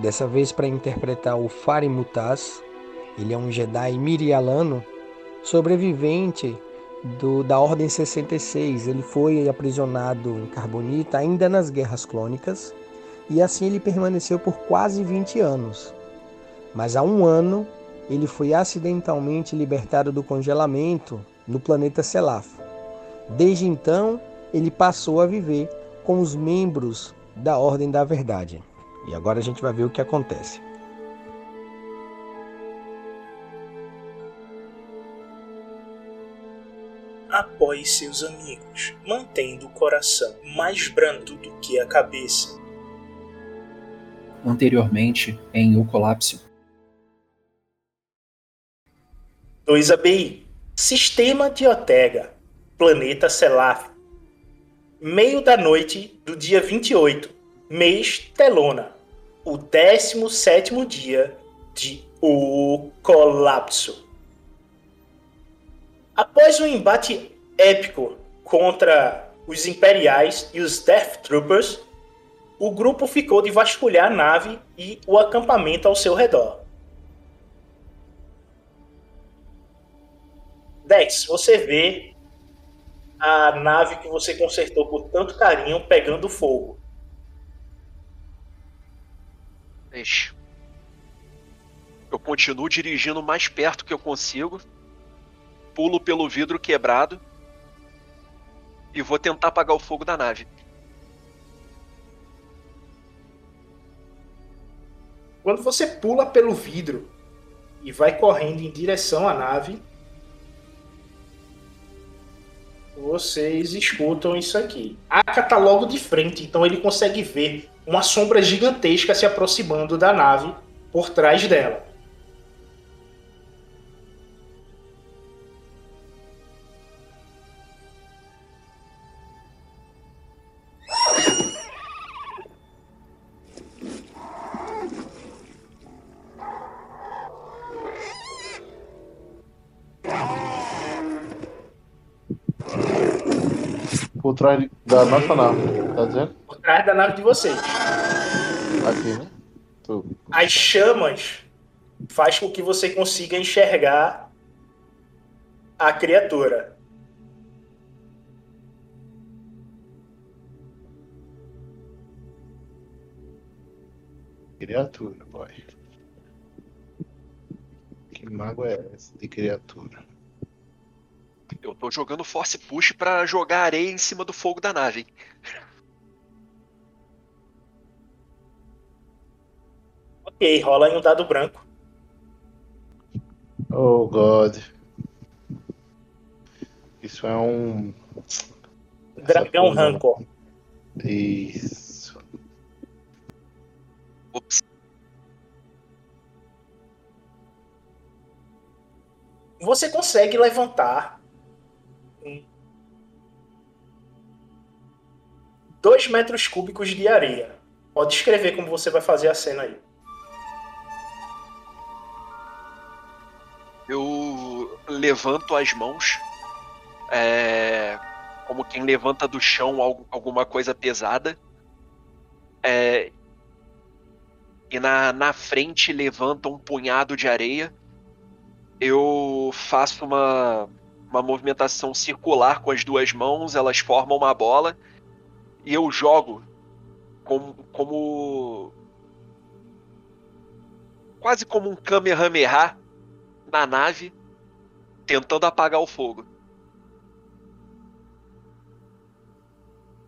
dessa vez para interpretar o Farim Mutaz. Ele é um Jedi mirialano, sobrevivente do, da Ordem 66. Ele foi aprisionado em Carbonita ainda nas Guerras Clônicas e assim ele permaneceu por quase 20 anos. Mas há um ano ele foi acidentalmente libertado do congelamento no planeta Selaf. Desde então, ele passou a viver com os membros da Ordem da Verdade. E agora a gente vai ver o que acontece. Apoie seus amigos, mantendo o coração mais brando do que a cabeça. Anteriormente, em O Colapso. 2 ABI Sistema de Otega, planeta Selaf. Meio da noite do dia 28, mês Telona, o 17 dia de O Colapso. Após um embate épico contra os Imperiais e os Death Troopers, o grupo ficou de vasculhar a nave e o acampamento ao seu redor. Dex, você vê a nave que você consertou por tanto carinho pegando fogo. Deixa. Eu continuo dirigindo mais perto que eu consigo. Pulo pelo vidro quebrado. E vou tentar apagar o fogo da nave. Quando você pula pelo vidro e vai correndo em direção à nave, vocês escutam isso aqui. Aka tá logo de frente, então ele consegue ver uma sombra gigantesca se aproximando da nave por trás dela. Trás da nossa nave, tá dizendo? Por trás da nave de vocês. Aqui, né? As chamas faz com que você consiga enxergar a criatura. Criatura, boy. Que mago é esse de criatura? Eu tô jogando Force Push pra jogar areia em cima do fogo da nave. Ok, rola em um dado branco. Oh, God. Isso é um. Dragão. Rancor. Isso. Ops. Você consegue levantar 2 metros cúbicos de areia. Pode escrever como você vai fazer a cena aí. Eu levanto as mãos, é, como quem levanta do chão algo, alguma coisa pesada. É, e na, na frente levanta um punhado de areia. Eu faço uma, uma movimentação circular com as duas mãos, elas formam uma bola e eu jogo como, como quase como um Kamehameha na nave, tentando apagar o fogo.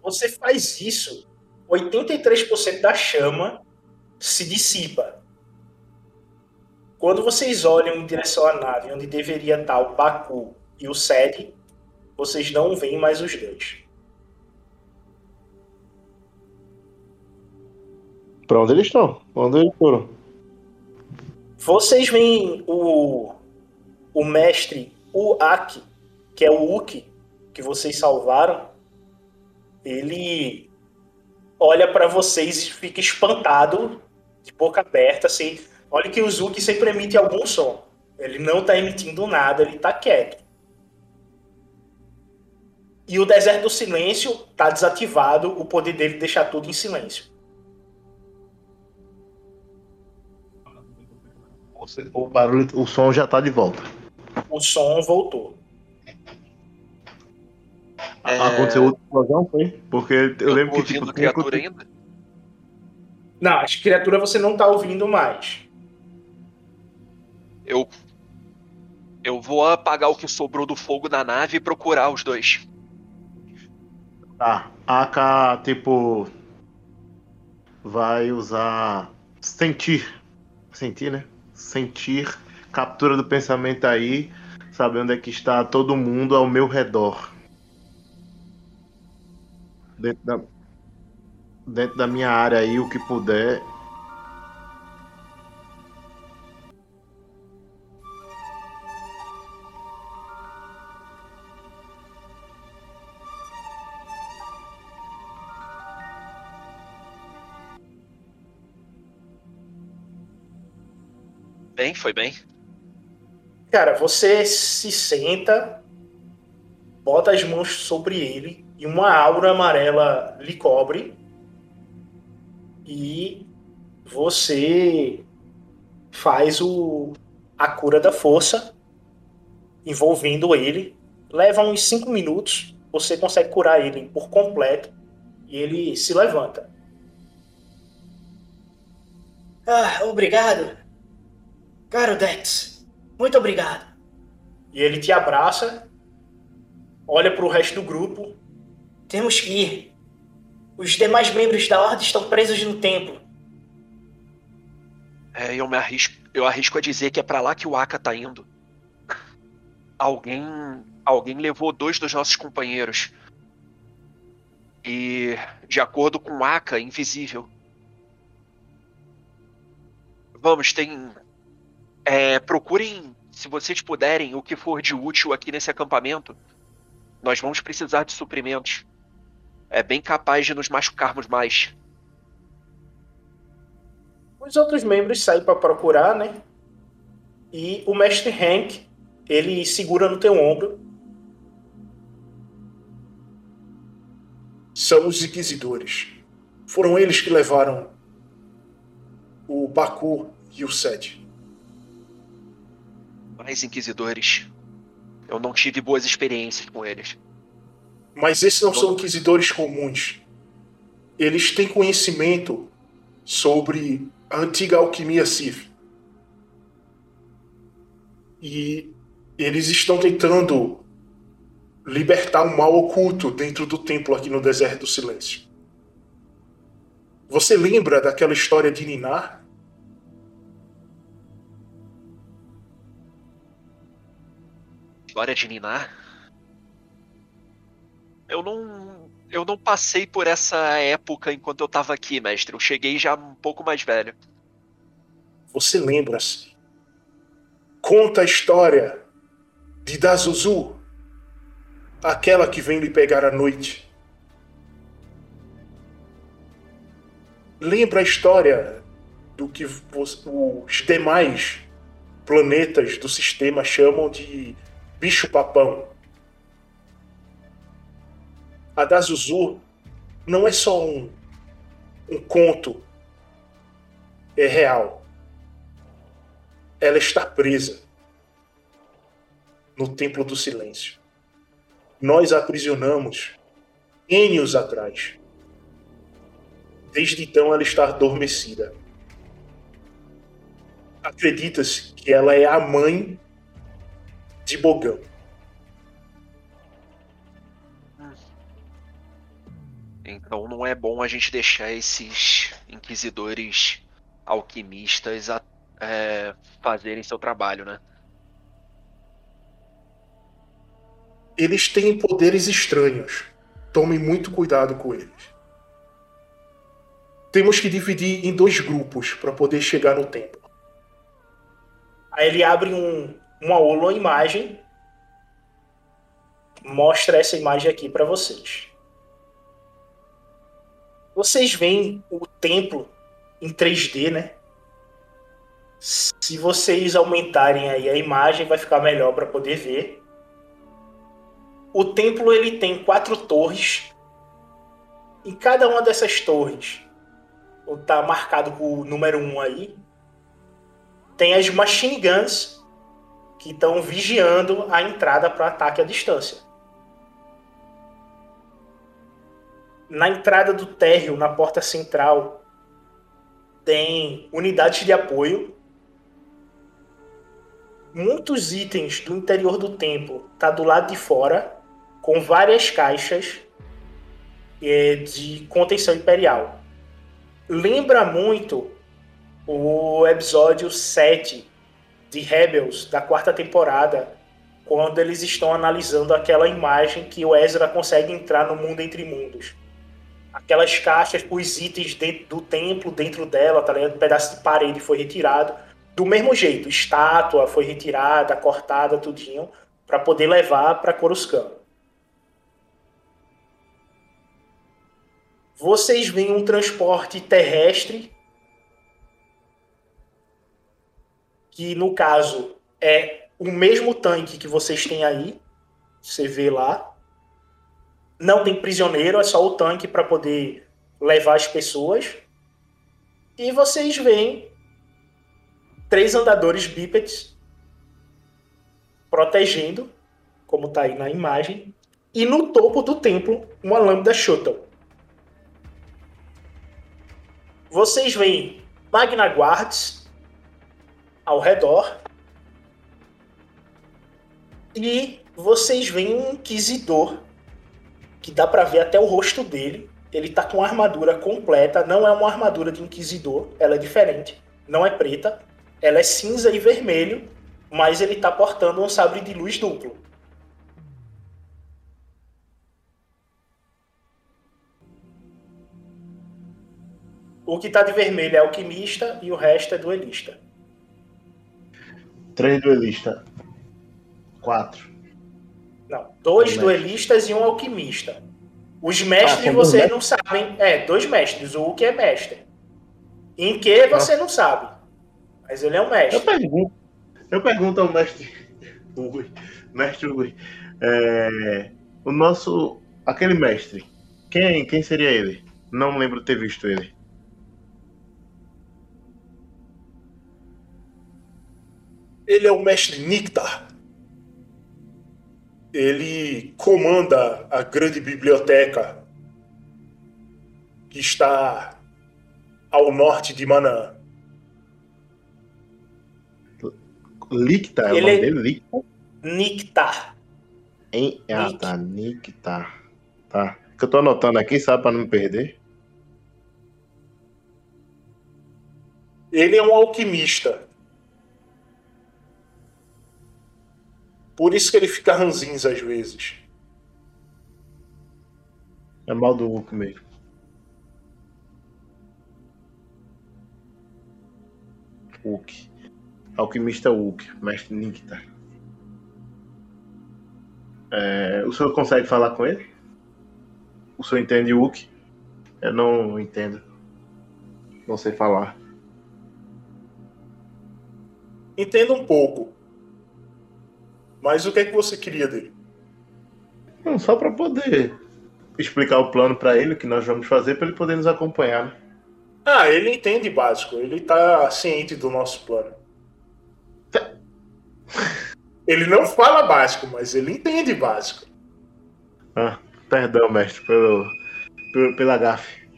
Você faz isso, 83% da chama se dissipa. Quando vocês olham em direção à nave, onde deveria estar o Baku e o Sed, vocês não veem mais os dois. Pra onde eles estão? Onde eles foram? Vocês veem o, o mestre Uaki, que é o Uki que vocês salvaram. Ele olha para vocês e fica espantado, de boca aberta, assim. Olha que o Zuki sempre emite algum som. Ele não tá emitindo nada, ele tá quieto. E o deserto do silêncio tá desativado, o poder dele deixar tudo em silêncio. O barulho, o som já tá de volta. O som voltou. É, Aconteceu outra explosão, foi? Porque eu, eu lembro que tipo, criatura ainda? Não, as criaturas você não tá ouvindo mais. Eu. Eu vou apagar o que sobrou do fogo da nave e procurar os dois. Tá. A AK, tipo. Vai usar. Sentir. Sentir, né? Sentir. Captura do pensamento aí. Saber onde é que está todo mundo ao meu redor. Dentro da. Dentro da minha área aí, o que puder. Bem, foi bem. Cara, você se senta, bota as mãos sobre ele e uma aura amarela lhe cobre. E você faz o, a cura da força envolvendo ele. Leva uns 5 minutos, você consegue curar ele por completo e ele se levanta. Ah, obrigado. Caro Dex, muito obrigado. E ele te abraça, olha para o resto do grupo. Temos que ir. Os demais membros da Ordem estão presos no templo. É, eu me arrisco, eu arrisco a dizer que é pra lá que o Aka tá indo. Alguém, alguém levou dois dos nossos companheiros. E, de acordo com o Aka, invisível. Vamos, tem. É, procurem, se vocês puderem, o que for de útil aqui nesse acampamento. Nós vamos precisar de suprimentos. É bem capaz de nos machucarmos mais. Os outros membros saem para procurar, né? E o mestre Hank, ele segura no teu ombro. São os inquisidores. Foram eles que levaram o Baku e o Sed. Mais inquisidores. Eu não tive boas experiências com eles. Mas esses não são inquisidores comuns. Eles têm conhecimento sobre a antiga alquimia Sith. E eles estão tentando libertar um mal oculto dentro do templo aqui no Deserto do Silêncio. Você lembra daquela história de Ninar? História de Ninar? Eu não. Eu não passei por essa época enquanto eu tava aqui, mestre. Eu cheguei já um pouco mais velho. Você lembra-se? Conta a história de Dazuzu, aquela que vem lhe pegar à noite. Lembra a história do que os demais planetas do sistema chamam de bicho-papão? A Dazuzu não é só um, um conto, é real. Ela está presa no Templo do Silêncio. Nós a aprisionamos anos atrás. Desde então ela está adormecida. Acredita-se que ela é a mãe de Bogão. Então não é bom a gente deixar esses inquisidores alquimistas a- é, fazerem seu trabalho, né? Eles têm poderes estranhos. Tome muito cuidado com eles. Temos que dividir em dois grupos para poder chegar no templo. Aí ele abre um, uma holo imagem, mostra essa imagem aqui para vocês. Vocês veem o templo em 3D, né? Se vocês aumentarem aí a imagem, vai ficar melhor para poder ver. O templo ele tem quatro torres. Em cada uma dessas torres, tá marcado com o número 1 um aí, tem as machine guns que estão vigiando a entrada para ataque à distância. Na entrada do térreo, na porta central, tem unidades de apoio. Muitos itens do interior do templo tá do lado de fora, com várias caixas é, de contenção imperial. Lembra muito o episódio 7 de Rebels da quarta temporada, quando eles estão analisando aquela imagem que o Ezra consegue entrar no mundo entre mundos. Aquelas caixas com os itens do templo, dentro dela, tá ligado? Um pedaço de parede foi retirado. Do mesmo jeito, estátua foi retirada, cortada, tudinho, para poder levar para Coruscant. Vocês veem um transporte terrestre que no caso é o mesmo tanque que vocês têm aí, você vê lá. Não tem prisioneiro, é só o tanque para poder levar as pessoas. E vocês veem três andadores bípedes protegendo, como está aí na imagem, e no topo do templo uma lâmpada shuttle. Vocês veem Magna Guards ao redor. E vocês veem um inquisidor que dá para ver até o rosto dele. Ele tá com a armadura completa, não é uma armadura de inquisidor, ela é diferente, não é preta, ela é cinza e vermelho, mas ele tá portando um sabre de luz duplo. O que tá de vermelho é alquimista e o resto é duelista. Três duelistas. Quatro. Não, dois duelistas e um alquimista. Os mestres ah, vocês não sabem. É, dois mestres. O Hulk é mestre. Em que você não sabe. Mas ele é um mestre. Eu pergunto, eu pergunto ao mestre Ui, mestre Ui, é, o nosso. aquele mestre. Quem, quem seria ele? Não lembro ter visto ele. Ele é o mestre Niktar. Ele comanda a grande biblioteca que está ao norte de Manã. Lictar, é o Ele nome é- dele? Lictar? Nictar. Hein? Ah, Nick. tá. Nictar. Tá. Que eu tô anotando aqui, sabe, pra não me perder. Ele é um alquimista. Por isso que ele fica ranzinhos às vezes. É mal do Hulk mesmo. Hulk. Alquimista Hulk, mestre Niktar. É, o senhor consegue falar com ele? O senhor entende Hulk? Eu não entendo. Não sei falar. Entenda um pouco. Mas o que é que você queria dele? Não, só para poder explicar o plano para ele, o que nós vamos fazer, para ele poder nos acompanhar. né? Ah, ele entende básico. Ele tá ciente do nosso plano. Ele não fala básico, mas ele entende básico. Ah, perdão, mestre, pelo, pelo, pela gafe.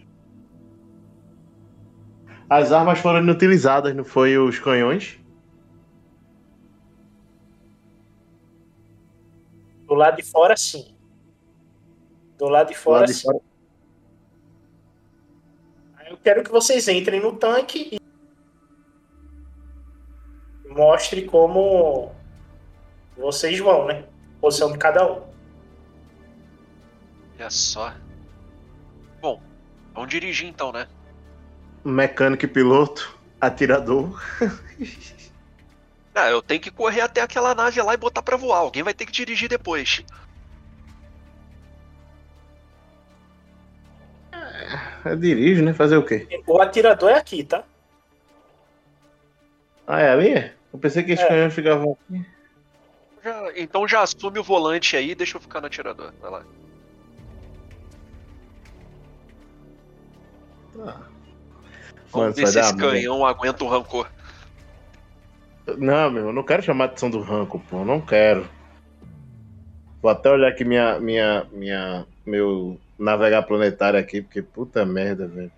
As armas foram inutilizadas, não foi os canhões? Do lado de fora, sim. Do lado de fora, Lá de sim. fora. Aí Eu quero que vocês entrem no tanque e mostre como vocês vão, né? Posição de cada um. Olha só. Bom, vamos dirigir então, né? Mecânico e piloto, atirador. Ah, eu tenho que correr até aquela nave lá e botar pra voar. Alguém vai ter que dirigir depois. Eu dirijo, né? Fazer o quê? O atirador é aqui, tá? Ah, é ali? Eu pensei que esses É. canhões ficavam aqui. Já- então já assume o volante aí e deixa eu ficar no atirador. Vai lá. Vamos Mano, ver isso se esse merda. canhão aguenta o rancor. Não, meu, eu não quero chamar a atenção do ranco, pô. Não quero. Vou até olhar aqui minha, minha, minha, meu navegar planetário aqui, porque puta merda, velho.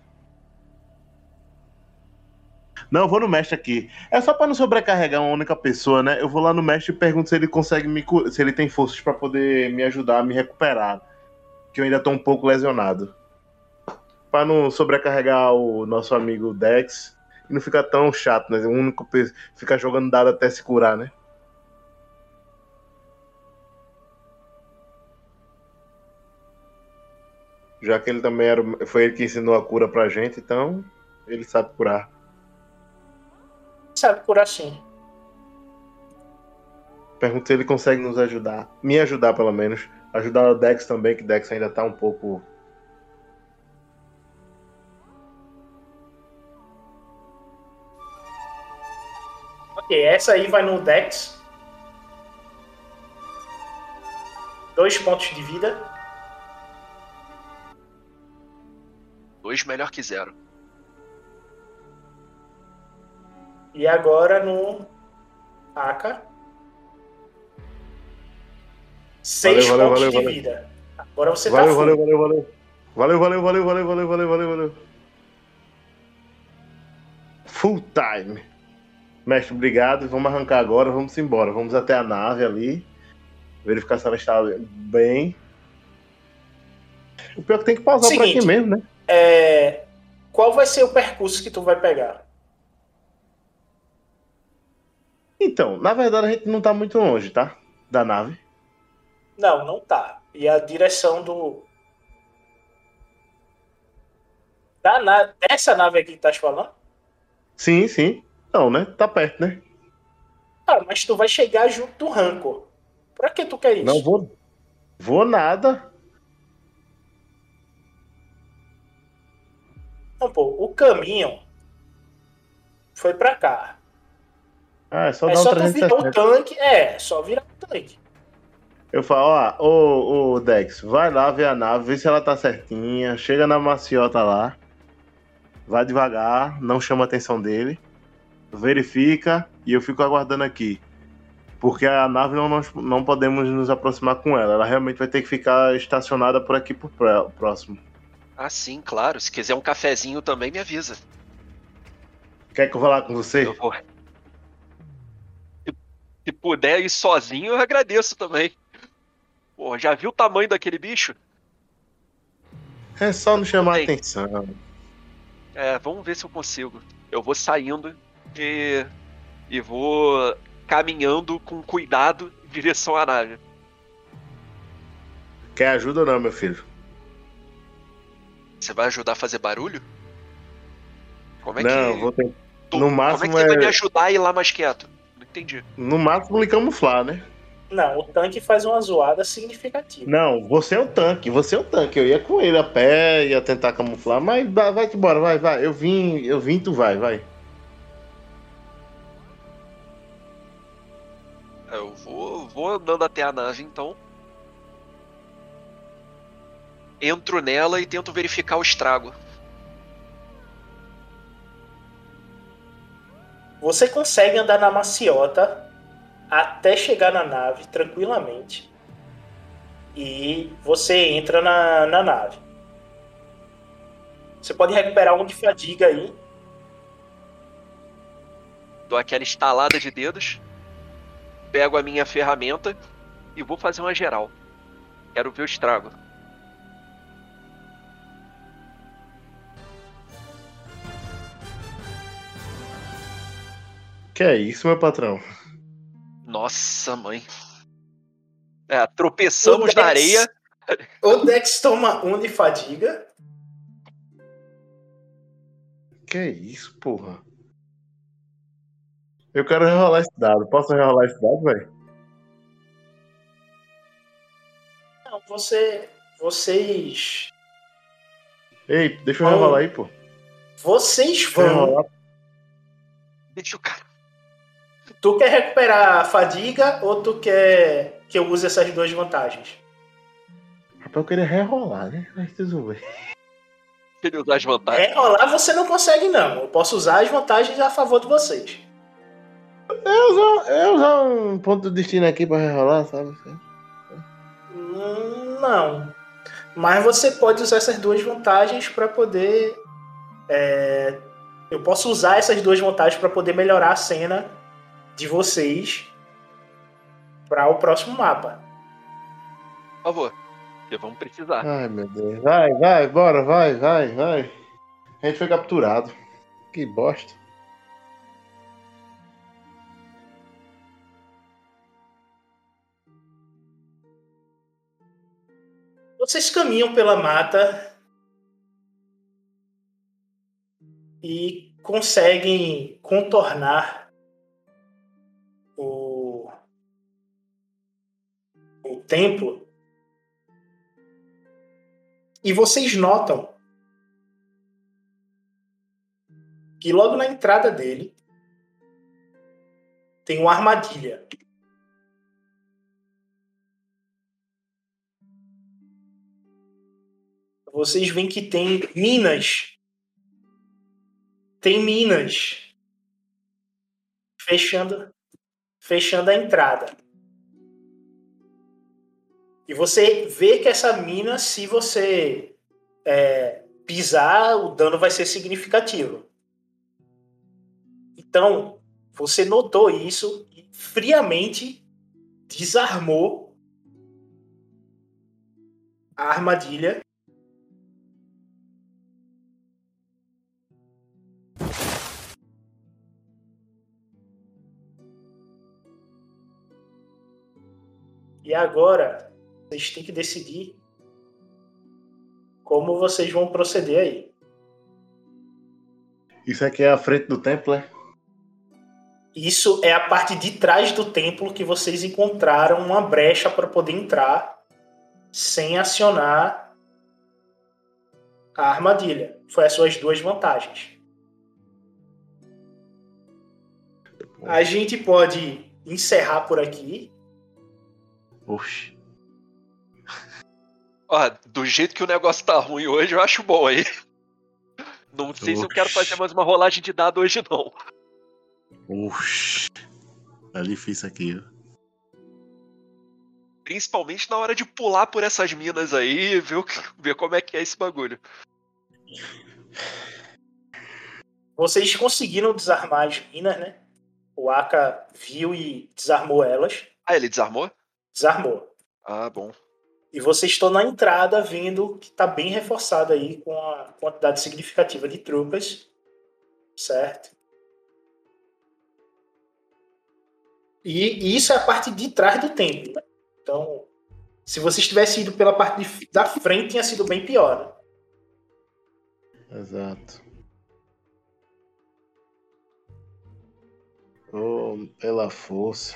Não, vou no mestre aqui. É só pra não sobrecarregar uma única pessoa, né? Eu vou lá no mestre e pergunto se ele consegue me se ele tem forças pra poder me ajudar a me recuperar, que eu ainda tô um pouco lesionado. Pra não sobrecarregar o nosso amigo Dex e não ficar tão chato, né? O único ficar jogando dado até se curar, né? Já que ele também era, foi ele que ensinou a cura pra gente, então ele sabe curar. Sabe por assim. Pergunto se ele consegue nos ajudar. Me ajudar, pelo menos. Ajudar o Dex também, que Dex ainda tá um pouco. Ok, essa aí vai no Dex. Dois pontos de vida. Dois melhor que zero. E agora no AK. Seis Valeu, valeu, pontos valeu, de valeu. vida. Agora você Valeu, tá valeu, valeu, valeu. Valeu, valeu, valeu, valeu, valeu, valeu, valeu, valeu. Full time. Mestre, obrigado. Vamos arrancar agora, vamos embora. Vamos até a nave ali. Verificar se ela está bem. O pior é que tem que pausar por Seguinte. aqui mesmo, né? É, Qual vai ser o percurso que tu vai pegar? Então, na verdade a gente não tá muito longe, tá? Da nave. Não, não tá. E a direção do. Da na... Dessa nave aqui que tá falando? Sim, sim. Não, né? Tá perto, né? Ah, mas tu vai chegar junto do Rancor. Pra que tu quer isso? Não vou. Vou nada. Não, pô, o caminho foi pra cá. Ah, é só é dar um só tu virar o 360. tanque. É, só virar o tanque. Eu falo, ó, ô, ô Dex, vai lá ver a nave, vê se ela tá certinha, chega na maciota lá, vai devagar, não chama a atenção dele, verifica e eu fico aguardando aqui. Porque a nave não, nós não podemos nos aproximar com ela, ela realmente vai ter que ficar estacionada por aqui por pró- próximo. Ah, sim, claro. Se quiser um cafezinho também, me avisa. Quer que eu vá lá com você? Eu vou. Se, puder ir sozinho, eu agradeço também. Pô, já viu o tamanho daquele bicho? É só não chamar Bem. atenção. É, vamos ver se eu consigo. Eu vou saindo e, e vou caminhando com cuidado em direção à nave. Quer ajuda ou não, meu filho? Você vai ajudar a fazer barulho? Como é não, que. vou ter... tu- no como é máximo que você vai é- me ajudar a ir lá mais quieto? Não entendi. No máximo lhe camuflar, né? Não, o tanque faz uma zoada significativa. Não, você é o tanque, você é o tanque. Eu ia com ele a pé, ia tentar camuflar, mas vai, vai embora, vai, vai. Eu vim, eu vim, tu vai, vai. Eu vou, vou andando até a nave então. Entro nela e tento verificar o estrago. Você consegue andar na maciota até chegar na nave tranquilamente. E você entra na, na nave. Você pode recuperar um de fadiga aí. Dou aquela estalada de dedos. Pego a minha ferramenta e vou fazer uma geral. Quero ver o estrago. Que é isso, meu patrão? Nossa, mãe. É, tropeçamos O na Dex- areia. O Dex toma um de fadiga. Que é isso, porra? Eu quero rerolar esse dado. Posso rerolar esse dado, velho? Não, você. Vocês. Ei, deixa eu rerolar aí, pô. Vocês vão. Deixa o cara. Tu quer recuperar a fadiga ou tu quer que eu use essas duas vantagens? Rapaz, eu queria rerolar, né? Mas bem. Ele usar as vantagens. Rerolar você não consegue, não. Eu posso usar as vantagens a favor de vocês. Eu usar, eu usar um ponto de destino aqui pra rerolar, sabe? Hum, Não. Mas você pode usar essas duas vantagens para poder. é, Eu posso usar essas duas vantagens para poder melhorar a cena de vocês para o próximo mapa. Por favor. Porque vamos precisar. Ai, meu Deus. Vai, vai, bora, vai, vai, vai. A gente foi capturado. Que bosta. Vocês caminham pela mata e conseguem contornar o, o templo. E vocês notam que logo na entrada dele tem uma armadilha. Vocês veem que tem minas. Tem minas. Fechando, fechando a entrada. E você vê que essa mina, se você é, pisar, o dano vai ser significativo. Então, você notou isso e friamente desarmou a armadilha E agora, vocês têm que decidir como vocês vão proceder aí. Isso aqui é a frente do templo, é? Isso é a parte de trás do templo que vocês encontraram uma brecha para poder entrar sem acionar a armadilha. Foi as suas duas vantagens. A gente pode encerrar por aqui. Oxi. Ó, do jeito que o negócio tá ruim hoje, eu acho bom aí. Não sei se eu quero fazer mais uma rolagem de dado hoje, não. Oxi. Tá difícil aqui, ó. Principalmente na hora de pular por essas minas aí e ver, ver como é que é esse bagulho. Vocês conseguiram desarmar as minas, né? O Aka viu e desarmou elas. Ah, ele desarmou? Desarmou. Ah, bom. E vocês estão na entrada vendo que está bem reforçado aí com a quantidade significativa de tropas. Certo? E, e isso é a parte de trás do templo. né? Então, se vocês tivessem ido pela parte de- da frente, tinha sido bem pior. Né? Exato. Oh, pela força.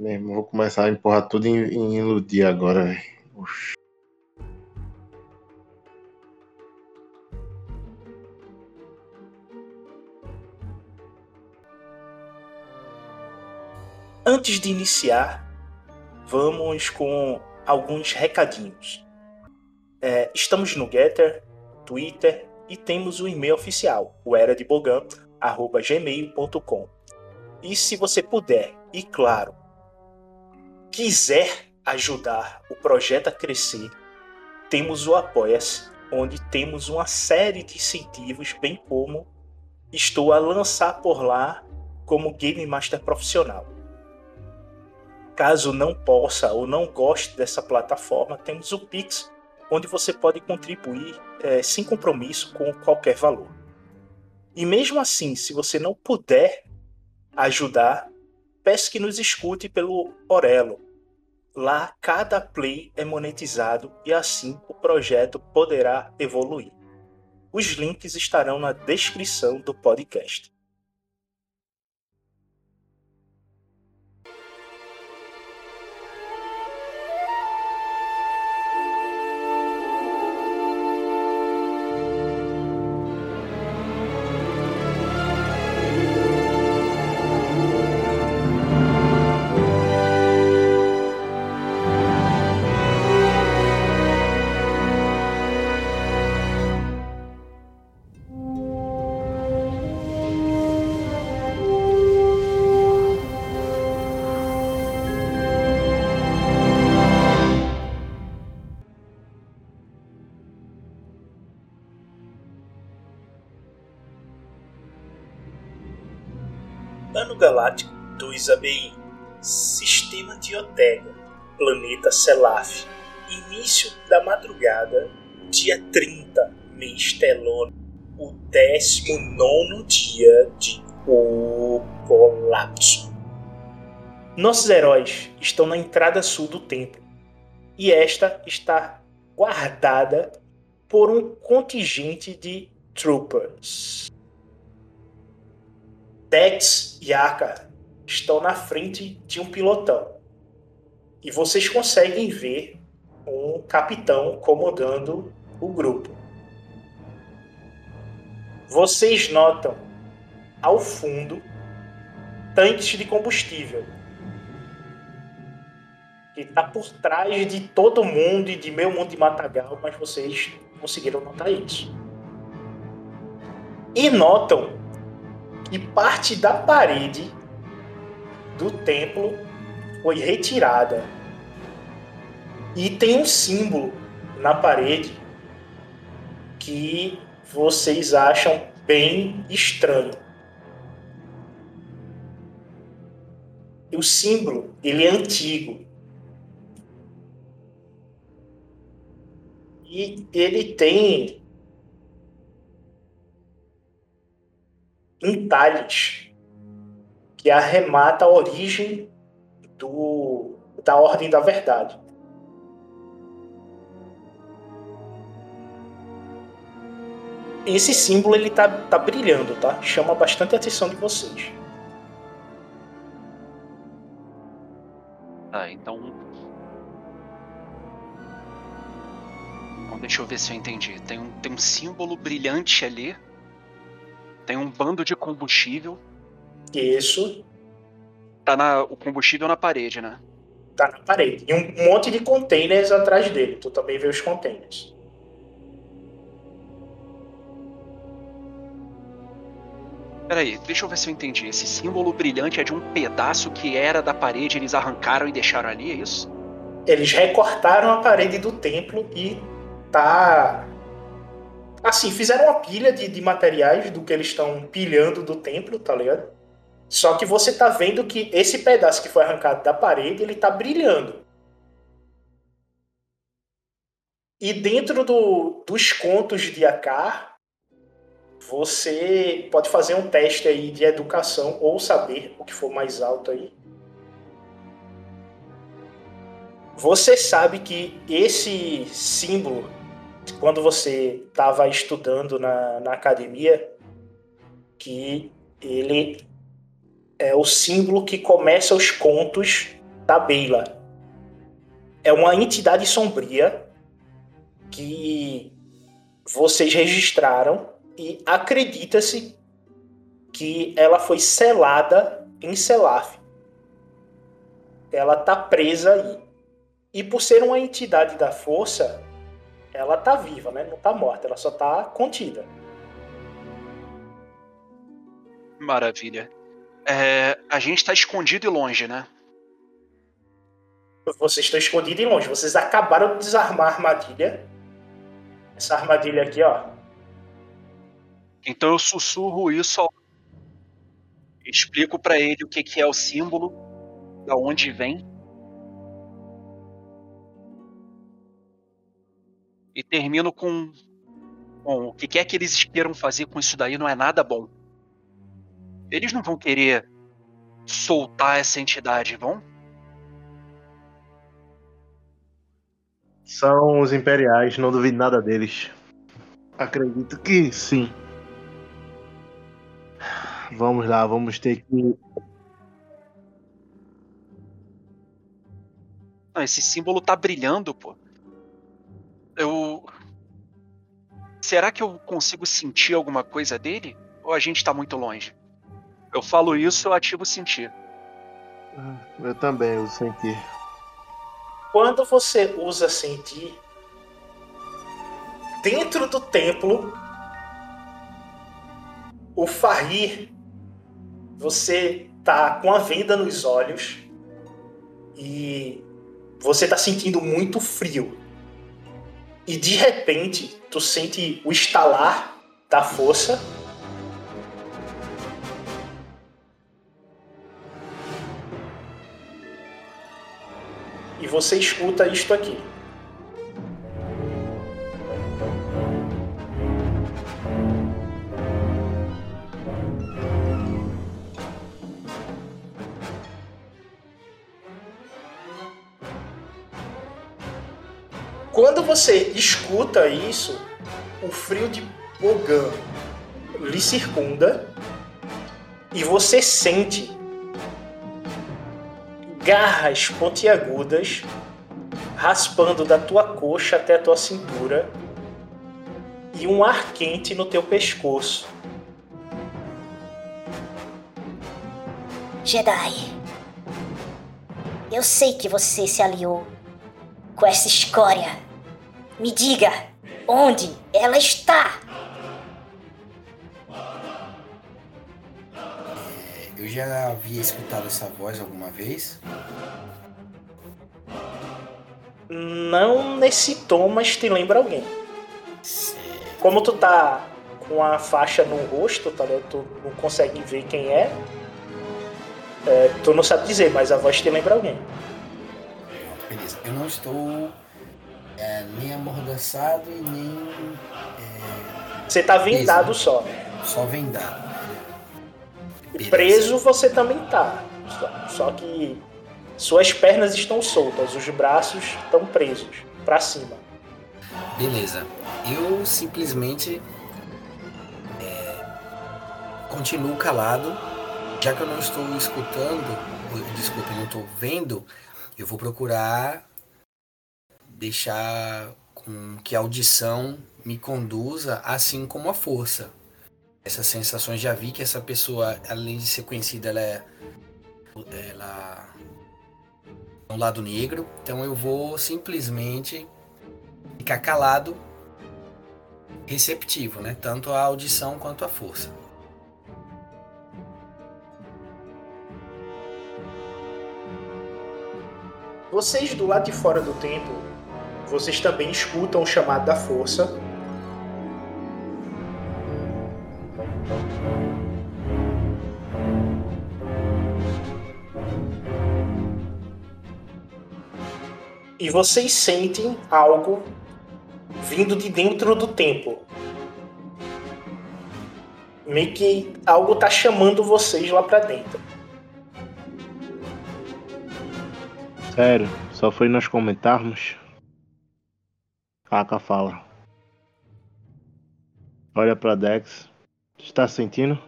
Meu irmão, vou começar a empurrar tudo em, em iludir agora, velho. Antes de iniciar, vamos com alguns recadinhos. É, estamos no Getter, Twitter e temos o e-mail oficial, o era de. E se você puder, e claro, quiser ajudar o projeto a crescer, temos o Apoia-se, onde temos uma série de incentivos, bem como estou a lançar por lá como Game Master profissional. Caso não possa ou não goste dessa plataforma, temos o Pix, onde você pode contribuir eh, sem compromisso com qualquer valor. E mesmo assim, se você não puder ajudar, peço que nos escute pelo Orelo. Lá cada play é monetizado e assim o projeto poderá evoluir. Os links estarão na descrição do podcast. Galáctico 2 ABI, Sistema de Otega, Planeta Selaf, início da madrugada, dia 30, mês Telona, o 19 dia de O Colapso. Nossos heróis estão na entrada sul do templo e esta está guardada por um contingente de troopers. Dex e Aka estão na frente de um pilotão. E vocês conseguem ver um capitão comandando o grupo. Vocês notam ao fundo tanques de combustível que está por trás de todo mundo e de meio mundo de matagal, mas vocês conseguiram notar isso. E notam que parte da parede do templo foi retirada. E tem um símbolo na parede que vocês acham bem estranho. E o símbolo, ele é antigo. E ele tem entalhes que arremata a origem do, da Ordem da Verdade. Esse símbolo ele tá, tá brilhando, tá? Chama bastante a atenção de vocês. Tá, então. Então deixa eu ver se eu entendi. Tem um, tem um símbolo brilhante ali. Tem um bando de combustível. Isso. Tá na, o combustível na parede, né? Tá na parede. E um monte de containers atrás dele. Tu também vê os containers. Peraí, deixa eu ver se eu entendi. Esse símbolo brilhante é de um pedaço que era da parede, eles arrancaram e deixaram ali, é isso? Eles recortaram a parede do templo e tá. Assim, fizeram uma pilha de, de materiais do que eles estão pilhando do templo, tá ligado? Só que você tá vendo que esse pedaço que foi arrancado da parede, ele tá brilhando. E dentro do, dos contos de Akar, você pode fazer um teste aí de educação ou saber o que for mais alto aí. Você sabe que esse símbolo, quando você estava estudando na, na academia, que ele é o símbolo que começa os contos da Beila. É uma entidade sombria que vocês registraram e acredita-se que ela foi selada em Selaf. Ela tá presa aí. E por ser uma entidade da força, ela tá viva, né? Não tá morta, ela só tá contida. Maravilha. É, a gente tá escondido e longe, né? Vocês estão escondidos e longe. Vocês acabaram de desarmar a armadilha. Essa armadilha aqui, ó. Então eu sussurro isso, ao... explico para ele o que, que é o símbolo, da onde vem. E termino com Bom, o que quer que eles queiram fazer com isso daí não é nada bom. Eles não vão querer soltar essa entidade, vão? São os imperiais, não duvido nada deles. Acredito que sim. Vamos lá, vamos ter que. Não, esse símbolo tá brilhando, pô. Eu. Será que eu consigo sentir alguma coisa dele? Ou a gente tá muito longe? Eu falo isso, eu ativo sentir. Eu também uso sentir. Quando você usa sentir, dentro do templo, o Fahir, você tá com a venda nos olhos e você tá sentindo muito frio. E de repente, tu sente o estalar da força. E você escuta isto aqui. Você escuta isso, o frio de Bogan lhe circunda e você sente garras pontiagudas raspando da tua coxa até a tua cintura e um ar quente no teu pescoço. Jedi, eu sei que você se aliou com essa escória. Me diga onde ela está. Eu já havia escutado essa voz alguma vez. Não nesse tom, mas te lembra alguém. Como tu tá com a faixa no rosto, tá ligado? Tu não consegue ver quem é. é, tu não sabe dizer, mas a voz te lembra alguém. Beleza. Eu não estou é, nem amordaçado e nem. Você tá vendado só. Só vendado. E preso você também tá. Só, só que suas pernas estão soltas, os braços estão presos pra cima. Beleza. Eu simplesmente é, continuo calado. Já que eu não estou escutando, desculpa, eu não estou vendo, eu vou procurar deixar com que a audição me conduza, assim como a força. Essas sensações já vi que essa pessoa, além de ser conhecida, ela é ela é um lado negro, então eu vou simplesmente ficar calado, receptivo, né? Tanto a audição quanto a força. Vocês do lado de fora do templo, vocês também escutam o chamado da força. E vocês sentem algo vindo de dentro do templo. Meio que algo tá chamando vocês lá pra dentro. Sério, só foi nós comentarmos. Aka fala. Olha pra Dex. Está sentindo?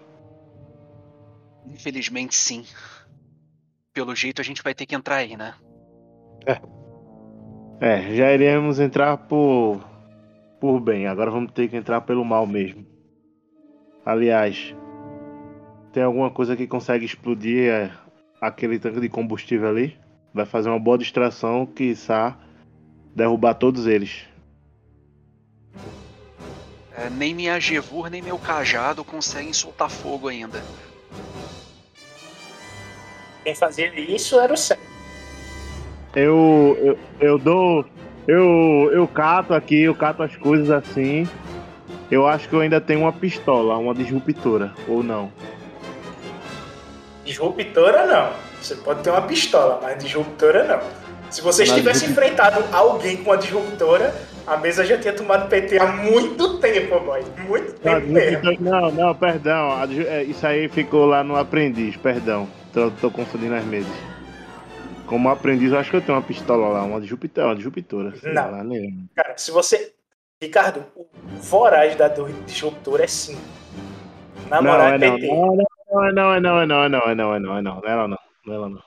Infelizmente, sim. Pelo jeito, a gente vai ter que entrar aí, né? É, já iremos entrar por. por bem. Agora vamos ter que entrar pelo mal mesmo. Aliás, tem alguma coisa que consegue explodir é, aquele tanque de combustível ali? Vai fazer uma boa distração, quiçá derrubar todos eles. É, nem minha Gevur, nem meu cajado conseguem soltar fogo ainda. Quem fazia isso era o Sam. Eu, eu, eu dou. Eu, eu cato aqui, eu cato as coisas assim. Eu acho que eu ainda tenho uma pistola, uma disruptora, ou não. Disruptora não. Você pode ter uma pistola, mas disruptora não. Se vocês tivessem enfrentado alguém com uma disruptora, a mesa já tinha tomado PT há muito tempo, boy. Muito Não, tempo mesmo. disruptor- não, não, perdão. é, Isso aí ficou lá no aprendiz, perdão. Tô, tô confundindo as mesas. Como aprendiz, eu acho que eu tenho uma pistola lá, uma disruptora, uma disruptora. sei Não. lá, nem- Cara, se você. Ricardo, o voraz da disruptora é 5. Na Não, moral, é é não. PT. Não, não, não, não, não, não, é não, não, não. Não não. Não é ela não.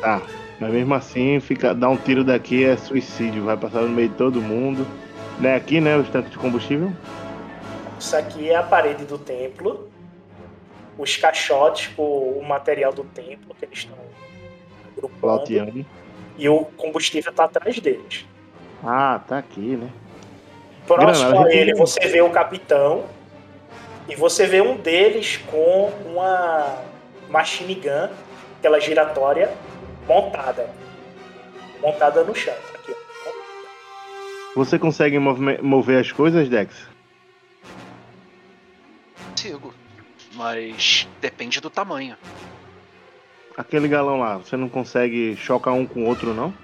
Tá. Mas mesmo assim, fica, dar um tiro daqui é suicídio, vai passar no meio de todo mundo. Não é aqui, né? Os tanques de combustível? Isso aqui é a parede do templo. Os caixotes com o material do templo que eles estão agrupando. E o combustível tá atrás deles. Ah, tá aqui, né? Próximo Granada, a ele, você vê o capitão. E você vê um deles com uma machine gun, aquela giratória, montada. Montada no chão. Aqui, ó. Você consegue mover as coisas, Dex? Consigo. Mas depende do tamanho. aquele galão lá, você não consegue chocar um com o outro, não?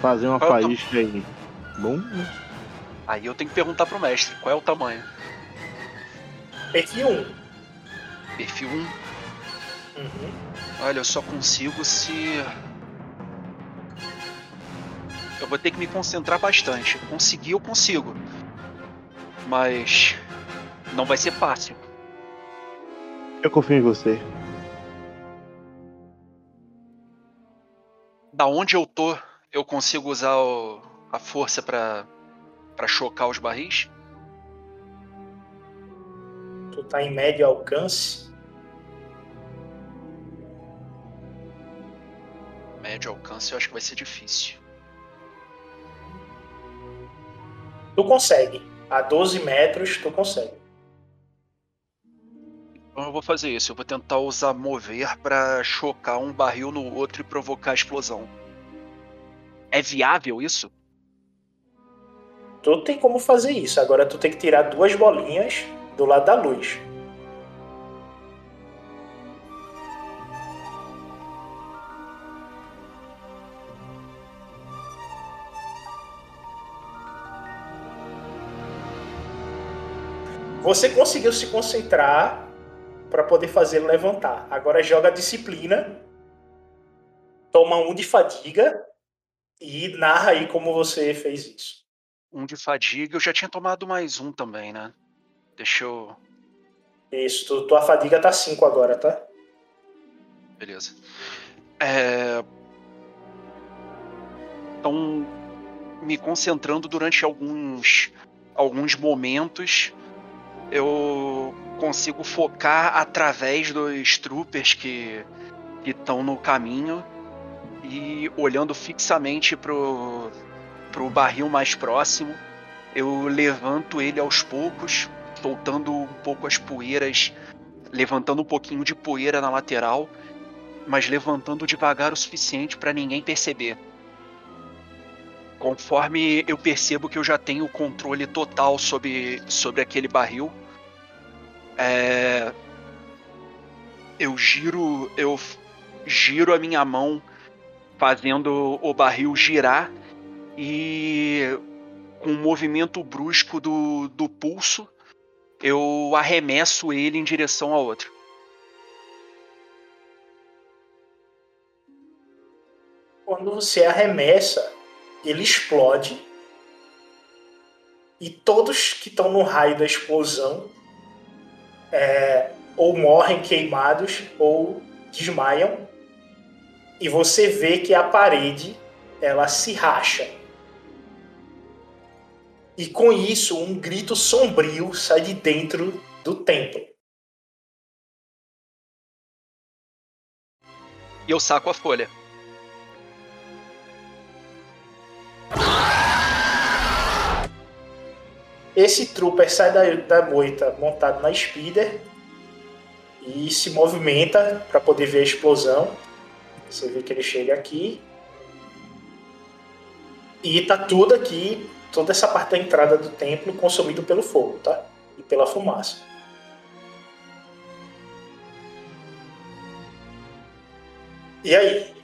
Fazer uma Qual é faísca aí. Bom, né? Aí eu tenho que perguntar pro mestre qual é o tamanho. Perfil 1. Perfil 1. Uhum. Olha, eu só consigo se. Eu vou ter que me concentrar bastante. Conseguir, eu consigo. Mas. Não vai ser fácil. eu confio em você. Da onde eu tô, eu consigo usar o- a força pra. pra chocar os barris? Tu tá em médio alcance. Médio alcance eu acho que vai ser difícil. Tu consegue. A 12 metros, tu consegue. Então eu vou fazer isso. Eu vou tentar usar mover pra chocar um barril no outro e provocar a explosão. É viável isso? Tu tem como fazer isso. Agora tu tem que tirar duas bolinhas do lado da luz. Você conseguiu se concentrar para poder fazer levantar. Agora joga a disciplina, toma um de fadiga e narra aí como você fez isso. Um de fadiga. Eu já tinha tomado mais um também, né? Deixa eu. Isso, tu- tua fadiga tá 5 agora, tá? Beleza. É... Então, me concentrando durante alguns, alguns momentos, eu consigo focar através dos troopers que estão no caminho e olhando fixamente pro, pro barril mais próximo, eu levanto ele aos poucos, soltando um pouco as poeiras, levantando um pouquinho de poeira na lateral mas levantando devagar o suficiente para ninguém perceber. Conforme eu percebo que eu já tenho o controle total sobre, sobre aquele barril, é, eu giro eu giro a minha mão fazendo o barril girar e com um movimento brusco do, do pulso eu arremesso ele em direção a outro. Quando você arremessa, ele explode. E todos que estão no raio da explosão é, ou morrem queimados ou desmaiam. E você vê que a parede ela se racha. E com isso, um grito sombrio sai de dentro do templo. E eu saco a folha. Esse trooper sai da, da moita montado na speeder e se movimenta para poder ver a explosão. Você vê que ele chega aqui. E tá tudo aqui, toda essa parte da entrada do templo consumido pelo fogo, tá? E pela fumaça. E aí?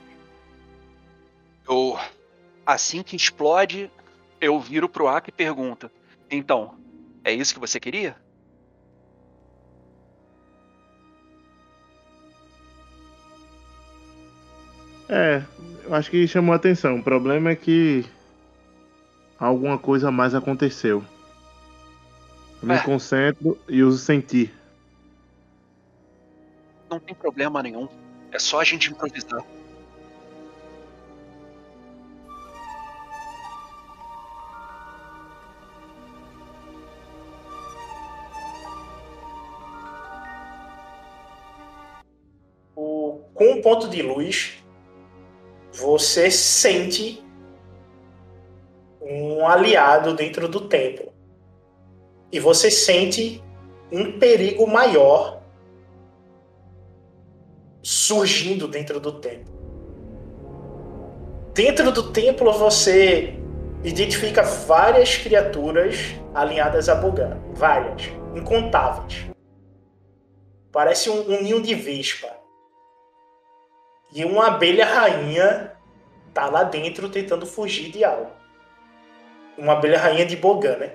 Eu, assim que explode, eu viro pro Aki e pergunto: Então, é isso que você queria? É, eu acho que chamou a atenção. O problema é que alguma coisa a mais aconteceu. Eu me É. concentro e uso sentir. Não tem problema nenhum. É só a gente improvisar. Ponto de luz, você sente um aliado dentro do templo. E você sente um perigo maior surgindo dentro do templo. Dentro do templo você identifica várias criaturas alinhadas a Bogan. Várias. Incontáveis. Parece um, um ninho de vespa. E uma abelha rainha tá lá dentro tentando fugir de algo. Uma abelha rainha de Bogan, né?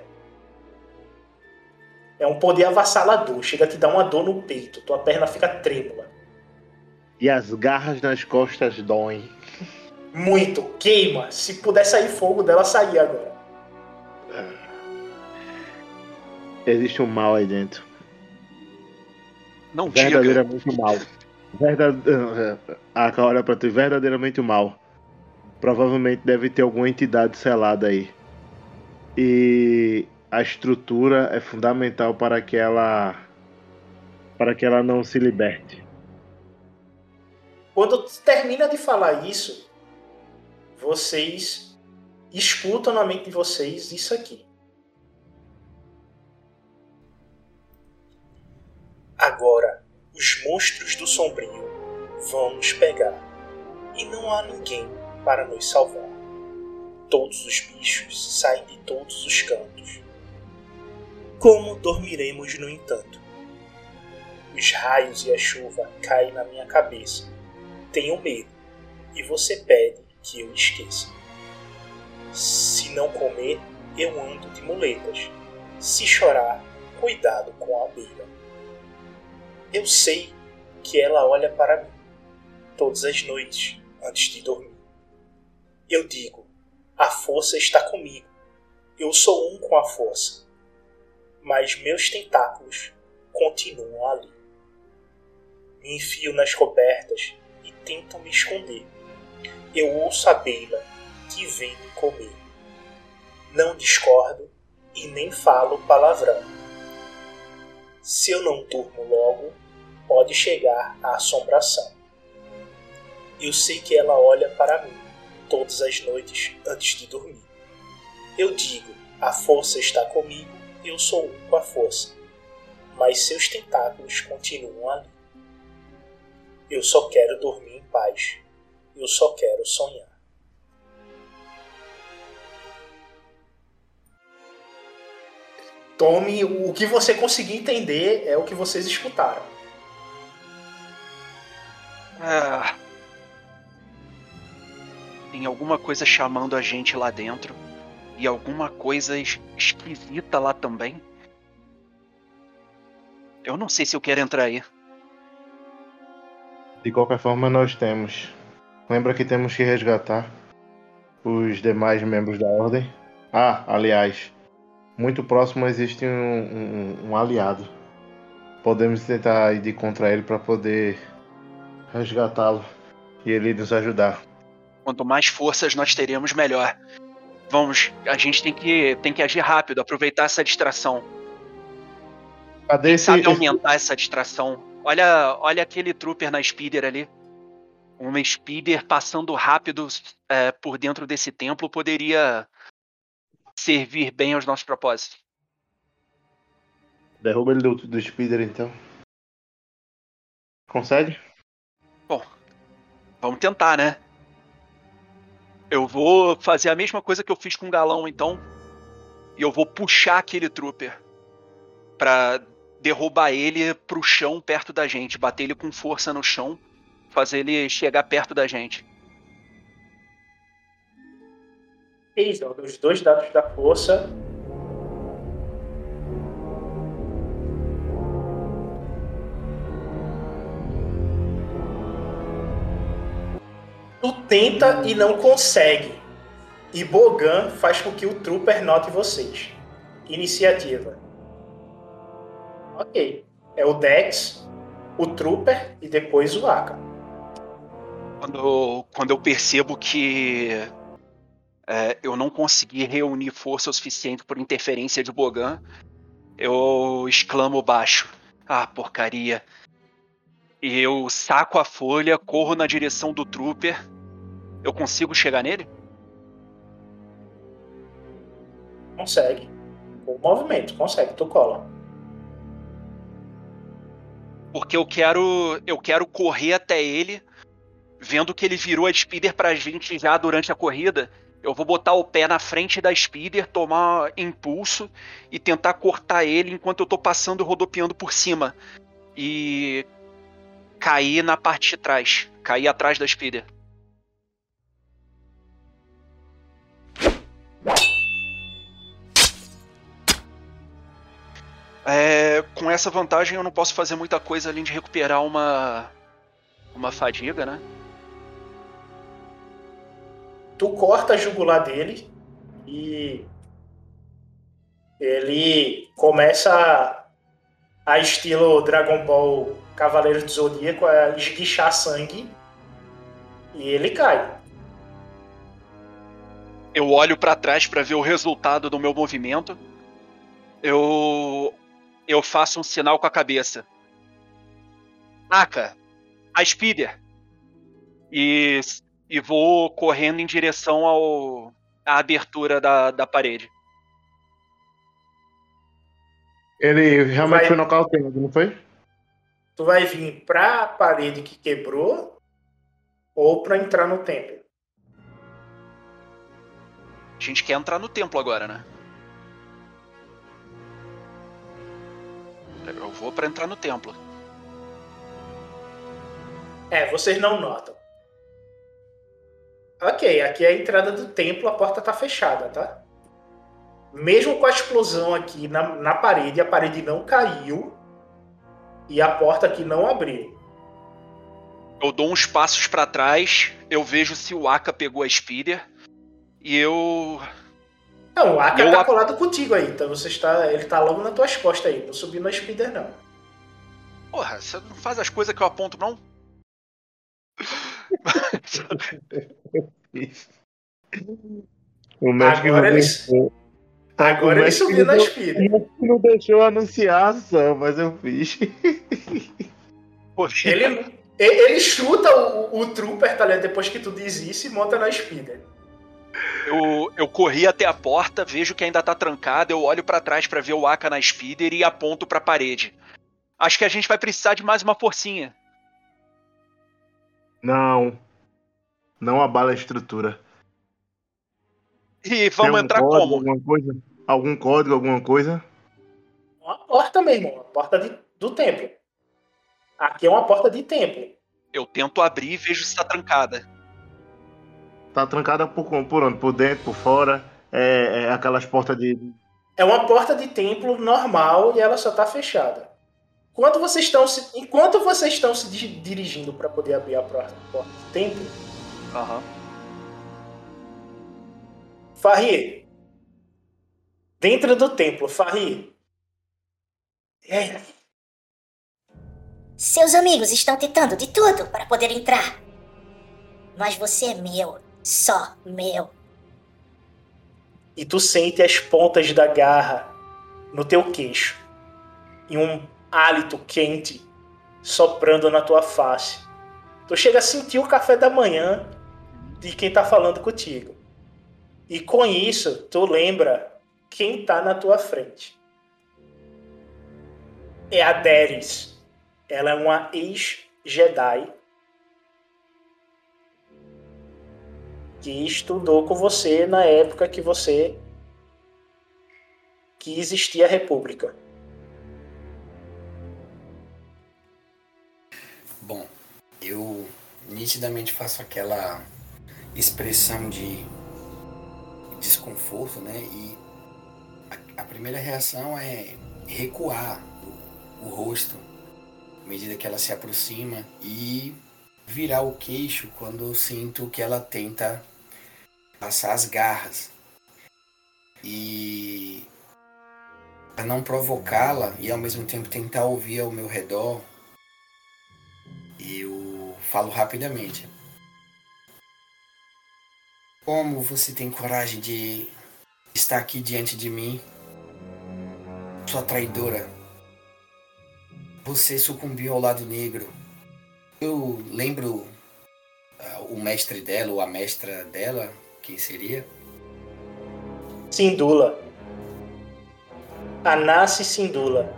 É um poder avassalador, chega a te dar uma dor no peito, tua perna fica trêmula. E as garras nas costas doem. Muito, queima. Se puder sair fogo dela, sair agora. Existe um mal aí dentro. Não diga. Verdadeiramente mal. Verdade... A olha pra tu, verdadeiramente mal. Provavelmente deve ter alguma entidade selada aí. E a estrutura é fundamental para que ela para que ela não se liberte. Quando termina de falar isso, vocês escutam na mente de vocês isso aqui. Agora, os monstros do sombrio vão nos pegar e não há ninguém para nos salvar. Todos os bichos saem de todos os cantos. Como dormiremos, no entanto? Os raios e a chuva caem na minha cabeça. Tenho medo e você pede que eu esqueça. Se não comer, eu ando de muletas. Se chorar, cuidado com a abelha. Eu sei que ela olha para mim todas as noites antes de dormir. Eu digo: a força está comigo. Eu sou um com a força. Mas meus tentáculos continuam ali. Me enfio nas cobertas e tentam me esconder. Eu ouço a beila que vem me comer. Não discordo e nem falo palavrão. Se eu não durmo logo, pode chegar a assombração. Eu sei que ela olha para mim todas as noites antes de dormir. Eu digo: a força está comigo, eu sou um com a força. Mas seus tentáculos continuam ali. Eu só quero dormir em paz. Eu só quero sonhar. Tome o que você conseguir entender é o que vocês escutaram. Ah, tem alguma coisa chamando a gente lá dentro e alguma coisa es- esquisita lá também. Eu não sei se eu quero entrar aí. De qualquer forma, nós temos. Lembra que temos que resgatar os demais membros da ordem. Ah, aliás, muito próximo existe um, um- um aliado. Podemos tentar ir contra ele para poder resgatá-lo e ele nos ajudar. Quanto mais forças nós teremos, melhor. Vamos, a gente tem que, tem que agir rápido, aproveitar essa distração. Cadê esse, Sabe aumentar essa distração? Olha, olha aquele trooper na speeder ali. Uma speeder passando rápido é, por dentro desse templo poderia servir bem aos nossos propósitos. Derruba ele do, do speeder então. Consegue? Bom, vamos tentar, né? Eu vou fazer a mesma coisa que eu fiz com o galão, então. E eu vou puxar aquele trooper pra derrubar ele pro chão perto da gente, bater ele com força no chão, fazer ele chegar perto da gente. Joga os dois dados da força. Tu tenta e não consegue. E Bogan faz com que o Trooper note vocês. Iniciativa. Ok. É o Dex, o Trooper e depois o Aka. Quando eu, quando eu percebo que é, eu não consegui reunir força o suficiente por interferência de Bogan, eu exclamo baixo. Ah, porcaria. E eu saco a folha, corro na direção do Trooper. Eu consigo chegar nele? Consegue. O movimento, consegue, tu cola. Porque eu quero. Eu quero correr até ele, vendo que ele virou a speeder pra gente já durante a corrida. Eu vou botar o pé na frente da speeder, tomar impulso e tentar cortar ele enquanto eu tô passando e rodopiando por cima. E. cair na parte de trás. Cair atrás da Speeder. É, com essa vantagem eu não posso fazer muita coisa além de recuperar uma uma fadiga, né? Tu corta a jugular dele e ele começa a, a estilo Dragon Ball Cavaleiro do Zodíaco a esguichar sangue e ele cai. Eu olho pra trás pra ver o resultado do meu movimento. Eu eu faço um sinal com a cabeça. Aka, a Speeder. E, e vou correndo em direção ao à abertura da, da parede. Ele realmente Vai- foi nocauteado, não foi? Tu vai vir pra parede que quebrou ou pra entrar no templo. A gente quer entrar no templo agora, né? Eu vou pra entrar no templo. É, vocês não notam. Ok, aqui é a entrada do templo, a porta tá fechada, tá? Mesmo com a explosão aqui na, na parede, a parede não caiu e a porta aqui não abriu. Eu dou uns passos pra trás, eu vejo se o Aka pegou a Speeder e eu Não, o Aka Eu tá colado contigo aí, então você está, ele tá logo nas tuas costas aí, não subiu na speeder não. Porra, você não faz as coisas que eu aponto, não? O mestre Agora não ele- deixou. Agora ele subiu na mestre não deixou anunciar a ação, mas eu fiz. Ele, e- ele chuta o, o trooper, tá ligado? Depois que tu diz isso e monta na speeder. Eu, eu corri até a porta, vejo que ainda tá trancada, eu olho pra trás pra ver o Aka na Speeder e aponto pra parede. Acho que a gente vai precisar de mais uma forcinha. Não. Não abala a estrutura. E vamos Tem um entrar código, como? Alguma coisa? Algum código, alguma coisa? Uma porta mesmo, uma porta de- do templo. Aqui é uma porta de templo. Eu tento abrir e vejo se tá trancada. Tá trancada por, por onde? Por dentro, por fora? É, é aquelas portas de. É uma porta de templo normal e ela só tá fechada. Quando vocês estão se, enquanto vocês estão se di- dirigindo para poder abrir a porta, porta do templo, Aham. Farri, dentro do templo, Farri. É, Seus amigos estão tentando de tudo para poder entrar. Mas você é meu, só meu. e tu sente as pontas da garra no teu queixo e um hálito quente soprando na tua face. Tu chega a sentir o café da manhã de quem tá falando contigo. E com isso, tu lembra quem tá na tua frente. É a Deris. Ela é uma ex-Jedi que estudou com você na época que você que existia a República. Bom, eu nitidamente faço aquela expressão de desconforto, né? E a, primeira reação é recuar o, o rosto à medida que ela se aproxima e virar o queixo quando eu sinto que ela tenta passar as garras. E para não provocá-la e ao mesmo tempo tentar ouvir ao meu redor, eu falo rapidamente. Como você tem coragem de estar aqui diante de mim? Sua traidora. Você sucumbiu ao lado negro. Eu lembro ah, o mestre dela ou a mestra dela, quem seria? Sindula. Anassi Sindula.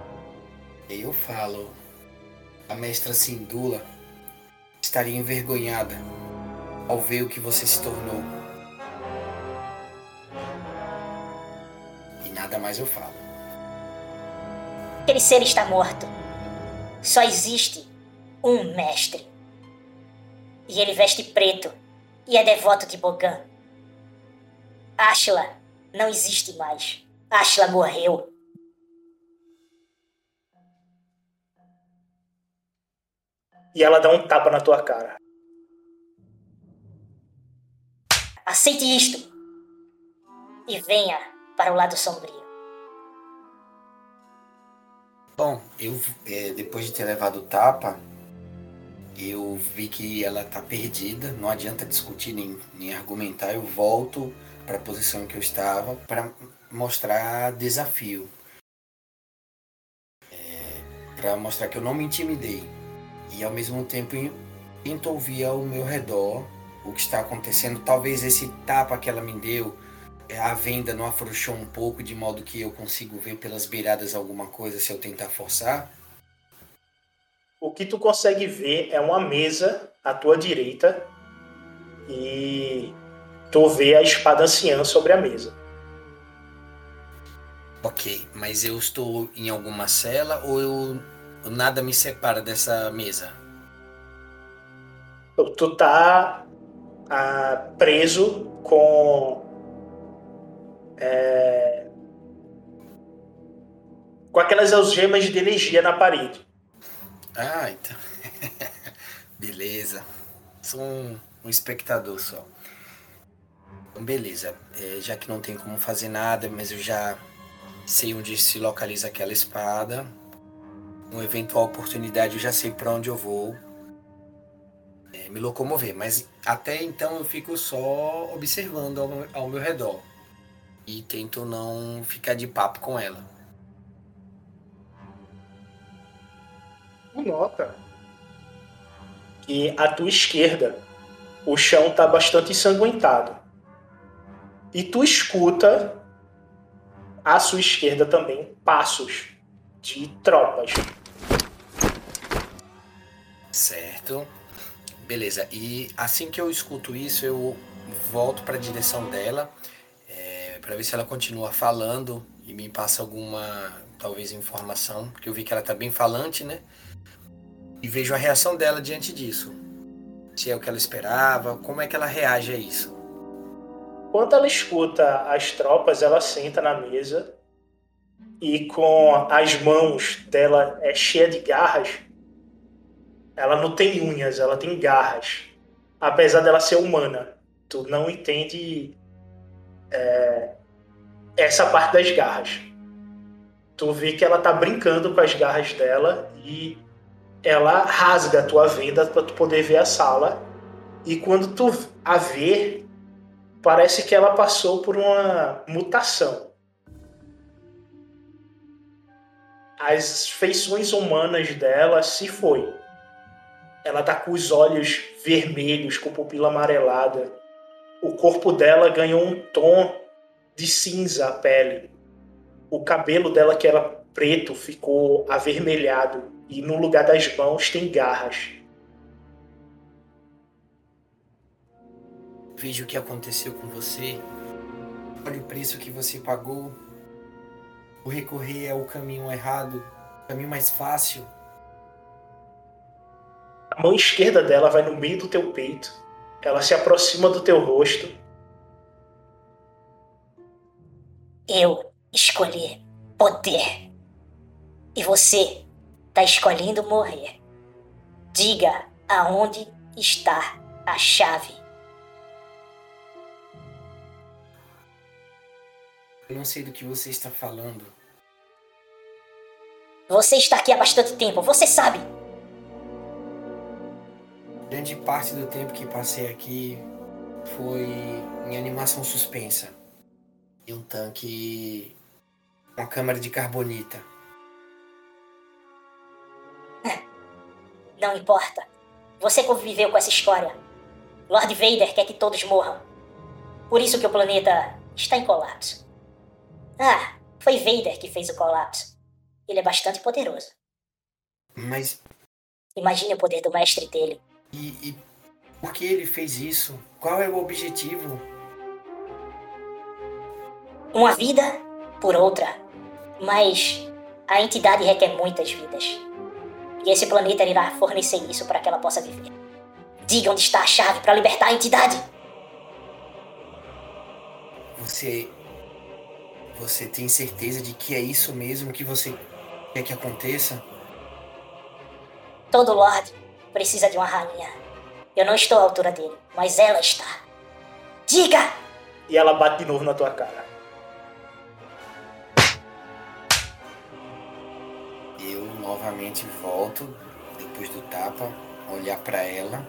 E eu falo, a mestra Sindula estaria envergonhada ao ver o que você se tornou. E nada mais eu falo. Aquele ser está morto. Só existe um mestre. E ele veste preto e é devoto de Bogan. Ashla não existe mais. Ashla morreu. E ela dá um tapa na tua cara. Aceite isto. E venha para o lado sombrio. Bom, eu é, depois de ter levado o tapa, eu vi que ela tá perdida, não adianta discutir nem, nem argumentar, eu volto para a posição que eu estava para mostrar desafio. É, para mostrar que eu não me intimidei. E ao mesmo tempo tento ouvir ao meu redor o que está acontecendo. Talvez esse tapa que ela me deu, é, a venda não afrouxou um pouco de modo que eu consigo ver pelas beiradas alguma coisa se eu tentar forçar. O que tu consegue ver é uma mesa à tua direita e tu vê a espada anciã sobre a mesa. Ok, mas eu estou em alguma cela ou eu nada me separa dessa mesa? Tu tá ah, preso com é, com aquelas algemas de energia na parede. Ah, então. Beleza. Sou um, um espectador só. Beleza. É, já que não tem como fazer nada, mas eu já sei onde se localiza aquela espada. Uma eventual oportunidade, eu já sei para onde eu vou é, me locomover. Mas até então eu fico só observando ao, ao meu redor. E tento não ficar de papo com ela. nota que à tua esquerda o chão está bastante ensanguentado. E tu escuta à sua esquerda também passos de tropas. Certo. Beleza. E assim que eu escuto isso, eu volto para a direção dela é, para ver se ela continua falando e me passa alguma talvez informação, porque eu vi que ela tá bem falante, né? E vejo a reação dela diante disso. Se é o que ela esperava, como é que ela reage a isso? Quando ela escuta as tropas, ela senta na mesa e com as mãos dela é cheia de garras. Ela não tem unhas, ela tem garras. Apesar dela ser humana, tu não entende é, essa parte das garras. Tu vê que ela tá brincando com as garras dela e ela rasga a tua venda para tu poder ver a sala. E quando tu a vê, parece que ela passou por uma mutação. As feições humanas dela se foi. Ela tá com os olhos vermelhos, com pupila amarelada. O corpo dela ganhou um tom de cinza a pele. O cabelo dela, que era preto, ficou avermelhado e no lugar das mãos tem garras. Veja o que aconteceu com você. Olha o preço que você pagou. O recorrer é o caminho errado, o caminho mais fácil. A mão esquerda dela vai no meio do teu peito. Ela se aproxima do teu rosto. Eu escolhi poder. E você está escolhendo morrer. Diga aonde está a chave. Eu não sei do que você está falando. Você está aqui há bastante tempo, você sabe. Grande parte do tempo que passei aqui foi em animação suspensa. E um tanque. Uma câmara de carbonita. Não importa. Você conviveu com essa história. Lord Vader quer que todos morram. Por isso que o planeta está em colapso. Ah, foi Vader que fez o colapso. Ele é bastante poderoso. Mas. Imagine o poder do mestre dele. E, e por que ele fez isso? Qual é o objetivo? Uma vida por outra. Mas a entidade requer muitas vidas. E esse planeta irá fornecer isso para que ela possa viver. Diga onde está a chave para libertar a entidade. Você. Você tem certeza de que é isso mesmo que você quer que aconteça? Todo Lorde precisa de uma rainha. Eu não estou à altura dele, mas ela está. Diga! E ela bate de novo na tua cara. Eu novamente volto, depois do tapa, olhar para ela,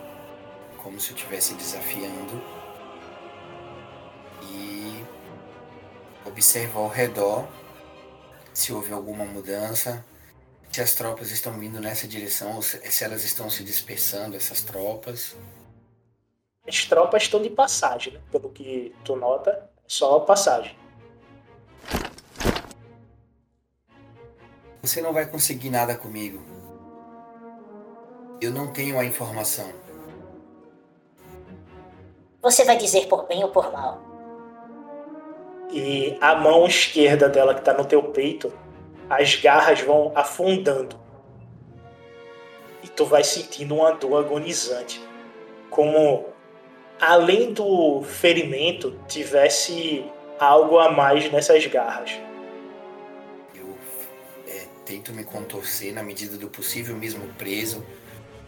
como se eu estivesse desafiando. E observar ao redor se houve alguma mudança, se as tropas estão vindo nessa direção, ou se se elas estão se dispersando, essas tropas. As tropas estão de passagem, né? Pelo que tu nota, só passagem. Você não vai conseguir nada comigo. Eu não tenho a informação. Você vai dizer por bem ou por mal. E a mão esquerda dela que tá no teu peito, as garras vão afundando. E tu vai sentindo uma dor agonizante. Como além do ferimento tivesse algo a mais nessas garras. É, tento me contorcer na medida do possível, mesmo preso.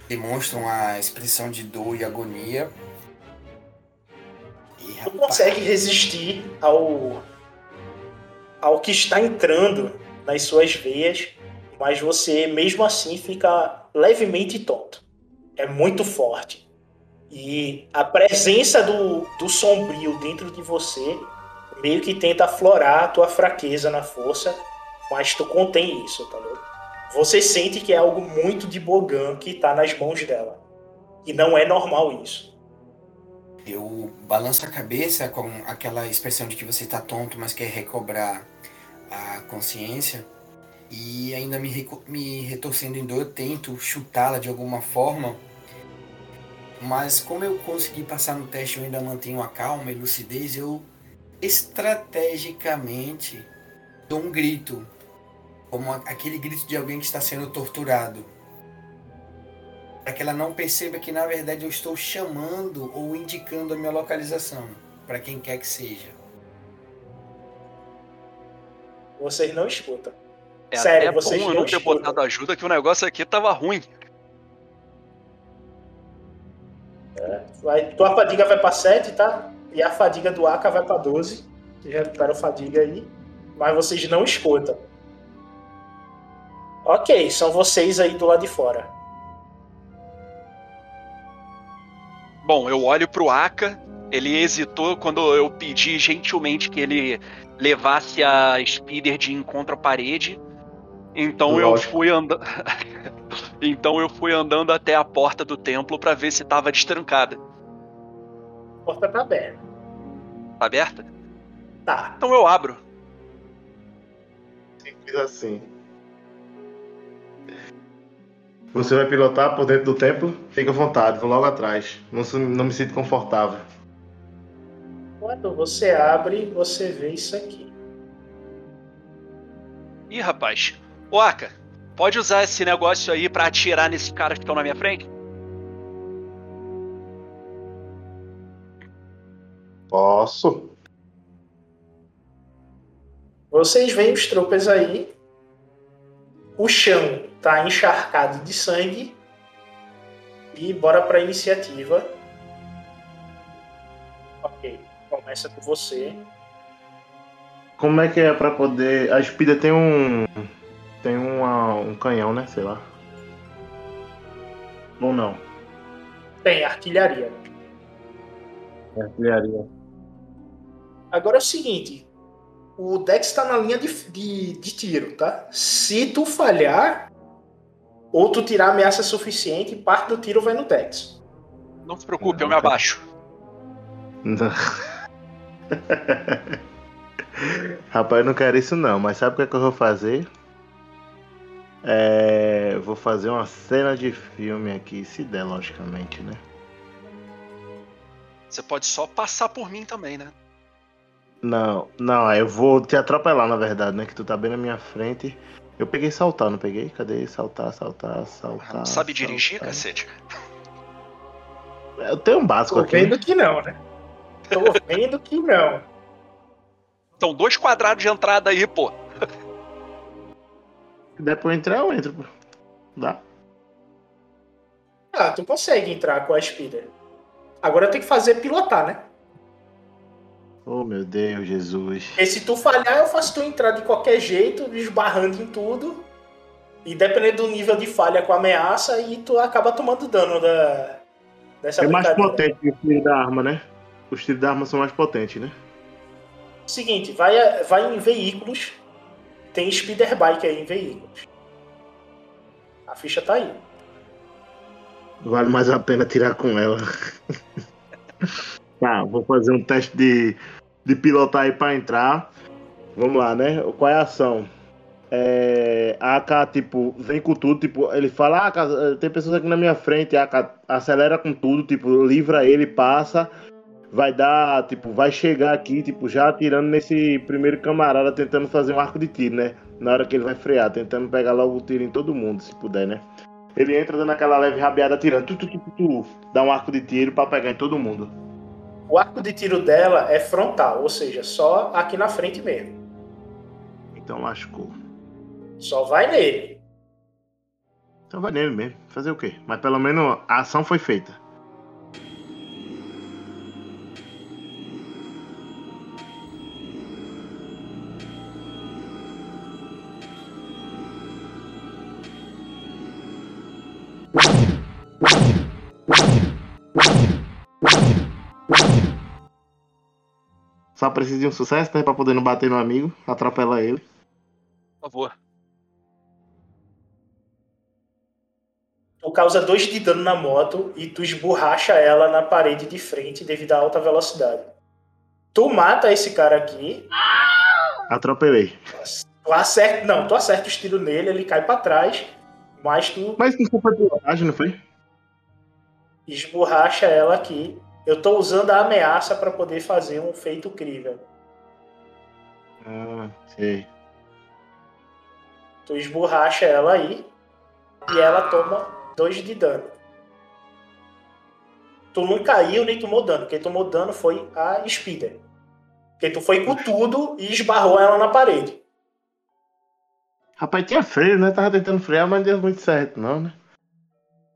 Demonstram a expressão de dor e agonia. Tu consegue resistir ao ao que está entrando nas suas veias, mas você mesmo assim fica levemente tonto. É muito forte. E a presença do, do sombrio dentro de você meio que tenta aflorar a tua fraqueza na força, mas tu contém isso, tá ligado? Você sente que é algo muito de Bogan que tá nas mãos dela. E não é normal isso. Eu balanço a cabeça com aquela expressão de que você tá tonto, mas quer recobrar a consciência. E ainda me, me retorcendo em dor, eu tento chutá-la de alguma forma. Mas como eu consegui passar no teste, eu ainda mantenho a calma e lucidez, eu estrategicamente dou um grito. Como aquele grito de alguém que está sendo torturado. Para que ela não perceba que na verdade eu estou chamando ou indicando a minha localização. Para quem quer que seja. Vocês não escutam. É Sério, até vocês bom eu não não ter escutam. botado ajuda que o negócio aqui tava ruim. Vai, tua fadiga vai pra 7, tá? E a fadiga do Aka vai pra 12. Você já recupera a fadiga aí. Mas vocês não escutam. Ok, são vocês aí do lado de fora. Bom, eu olho pro Aka, ele hesitou quando eu pedi gentilmente que ele levasse a Speeder de encontro à parede. Então eu Lógico. fui andando. então eu fui andando até a porta do templo pra ver se tava destrancada. A porta tá aberta. Tá aberta? Tá. Então eu abro. Simples assim. Você vai pilotar por dentro do templo? Fica à vontade, vou logo atrás. Não, se- não me sinto confortável. Quando você abre, você vê isso aqui. Ih, rapaz. Ô Aka, pode usar esse negócio aí pra atirar nesses caras que estão na minha frente? Posso? Vocês veem os tropas aí. O chão tá encharcado de sangue. E bora pra iniciativa. Ok, começa com você. Como é que é pra poder. A Speeder tem um. Tem uma, um canhão, né? Sei lá. Ou não? Tem artilharia. Artilharia. Agora é o seguinte: o Dex tá na linha de, de, de tiro, tá? Se tu falhar, ou tu tirar ameaça suficiente, parte do tiro vai no Dex. Não se preocupe, eu me abaixo. Não. Rapaz, eu não quero isso não, mas sabe o que, é que eu vou fazer? É, vou fazer uma cena de filme aqui, se der, logicamente, né? Você pode só passar por mim também, né? Não, não, eu vou te atropelar, na verdade, né? Que tu tá bem na minha frente. Eu peguei saltar, não peguei? Cadê? Saltar, saltar, saltar. Não sabe dirigir, saltar. cacete? Eu tenho um básico Tô aqui. vendo que não, né? Tô vendo que não. São dois quadrados de entrada aí, pô. Se der pra eu entrar, eu entro. pô. Dá? Ah, tu consegue entrar com a Speeder. Agora tem que fazer pilotar, né? Oh, meu Deus, Jesus. Porque se tu falhar, eu faço tu entrar de qualquer jeito, esbarrando em tudo. E dependendo do nível de falha com a ameaça, aí tu acaba tomando dano da, dessa É mais potente que o tiro da arma, né? Os tiros da arma são mais potentes, né? Seguinte, vai, vai em veículos. Tem speeder bike aí em veículos. A ficha tá aí. Vale mais a pena tirar com ela. tá, vou fazer um teste de, de pilotar aí pra entrar. Vamos lá, né? Qual é a ação? É, a AK, tipo, vem com tudo, tipo, ele fala, ah, tem pessoas aqui na minha frente, a AK acelera com tudo, tipo, livra ele, passa, vai dar, tipo, vai chegar aqui, tipo, já atirando nesse primeiro camarada, tentando fazer um arco de tiro, né? Na hora que ele vai frear, tentando pegar logo o tiro em todo mundo, se puder, né? Ele entra dando aquela leve rabiada atirando, tu, tu, tu, tu, tu, dá um arco de tiro pra pegar em todo mundo. O arco de tiro dela é frontal, ou seja, só aqui na frente mesmo. Então lascou. Só vai nele. Então vai nele mesmo. Fazer o quê? Mas pelo menos a ação foi feita. Só precisa de um sucesso, né? Pra poder não bater no amigo, atropelar ele. Por favor. Tu causa dois de dano na moto e tu esborracha ela na parede de frente devido à alta velocidade. Tu mata esse cara aqui, Atropelei. tu acerta. Não, tu acerta os tiros nele, ele cai pra trás, mas tu Mas não foi pilotagem, não foi? esborracha ela aqui. Eu tô usando a ameaça pra poder fazer um feito crível. Ah, sei. Tu esborracha ela aí e ela toma dois de dano. Tu não caiu nem tomou dano. Quem tomou dano foi a Speeder. Porque tu foi com tudo e esbarrou ela na parede. Rapaz, tinha freio, né? Tava tentando frear, mas não deu muito certo, não, né?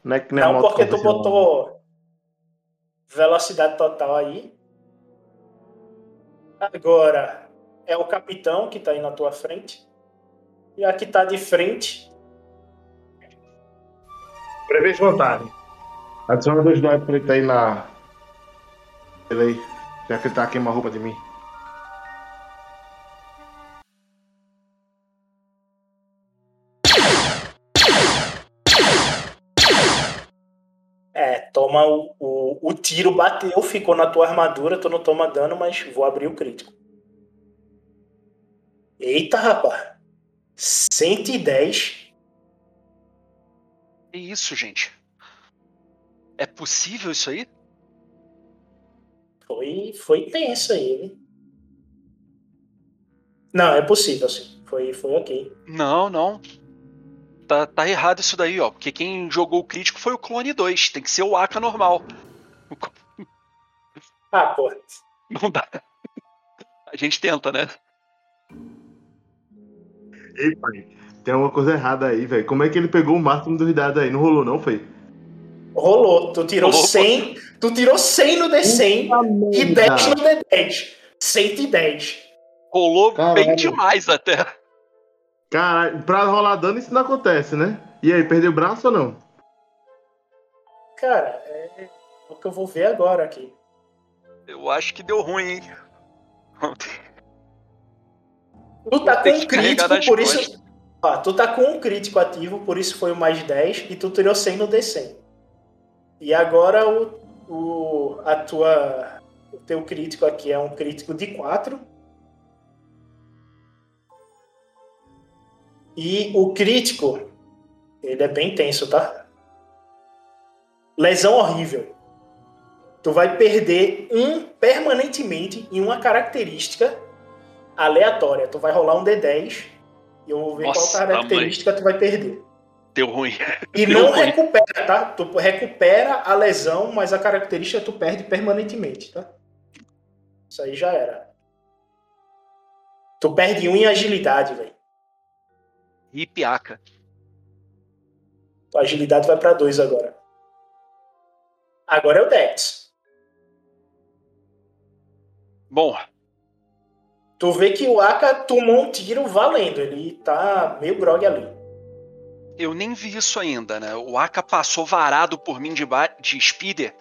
Não é que nem a Não, porque tu botou velocidade total aí. Agora é o capitão que tá aí na tua frente. E a que tá de frente Prevejo vantagem. Adiciona dois dados pra ele tá aí na. Ele aí. Já que ele tá queimando a roupa de mim. É, toma o, o, o tiro, bateu, ficou na tua armadura, tu não toma dano, mas vou abrir o crítico. Eita, rapaz. 110. Que isso, gente? É possível isso aí? Foi, foi tenso aí, hein? Não, é possível, sim. Foi, foi ok. Não, não. Tá, tá errado isso daí, ó. Porque quem jogou o crítico foi o Clone 2. Tem que ser o Aka normal. Ah, pô. Não dá. A gente tenta, né? Ei, pai. Tem alguma coisa errada aí, velho. Como é que ele pegou o máximo dos dados aí? Não rolou, não, foi? Rolou. Tu tirou Rolou, 100. Tu tirou 100 no D100 e 10 no D10. 110. Rolou bem Caralho. demais até. Caralho, pra rolar dano isso não acontece, né? E aí, perdeu o braço ou não? Cara, é o que eu vou ver agora aqui. Eu acho que deu ruim, hein? Tu tá com um crítico, por costas. isso. Ó, tu tá com um crítico ativo, por isso foi o mais 10, e tu tirou 100 no D100. E agora o, o, a tua, o teu crítico aqui é um crítico de 4. E o crítico, ele é bem tenso, tá? Lesão horrível. Tu vai perder um permanentemente em uma característica aleatória. Tu vai rolar um D10 E eu vou ver Nossa, qual característica tu vai perder. Deu ruim. E Deu não ruim. recupera, tá? Tu recupera a lesão, mas a característica tu perde permanentemente, tá? Isso aí já era. Tu perde um em agilidade, velho. E piaca. Tua agilidade vai pra dois agora. Agora é o Dex. Bom, Tu vê que o Aka tomou um tiro valendo. Ele tá meio grog ali. eu nem vi isso ainda, né? O Aka passou varado por mim de, de speeder.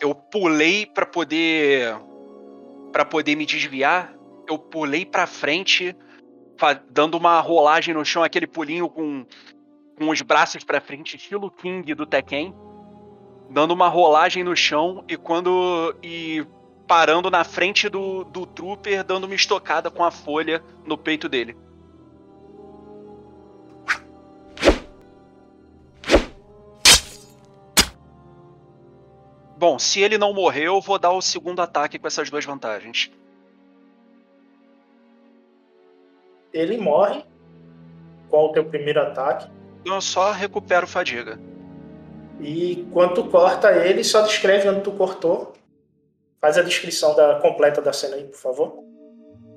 Eu pulei pra poder para poder me desviar. Eu pulei pra frente, dando uma rolagem no chão, aquele pulinho com com os braços pra frente, estilo King do Tekken, dando uma rolagem no chão e quando e parando na frente do, do trooper, dando uma estocada com a folha no peito dele. Bom, se ele não morrer, eu vou dar o segundo ataque com essas duas vantagens. Ele morre. Qual o teu primeiro ataque? Eu só recupero fadiga. E quando tu corta ele, só descreve onde tu cortou. Faz a descrição da, completa da cena aí, por favor.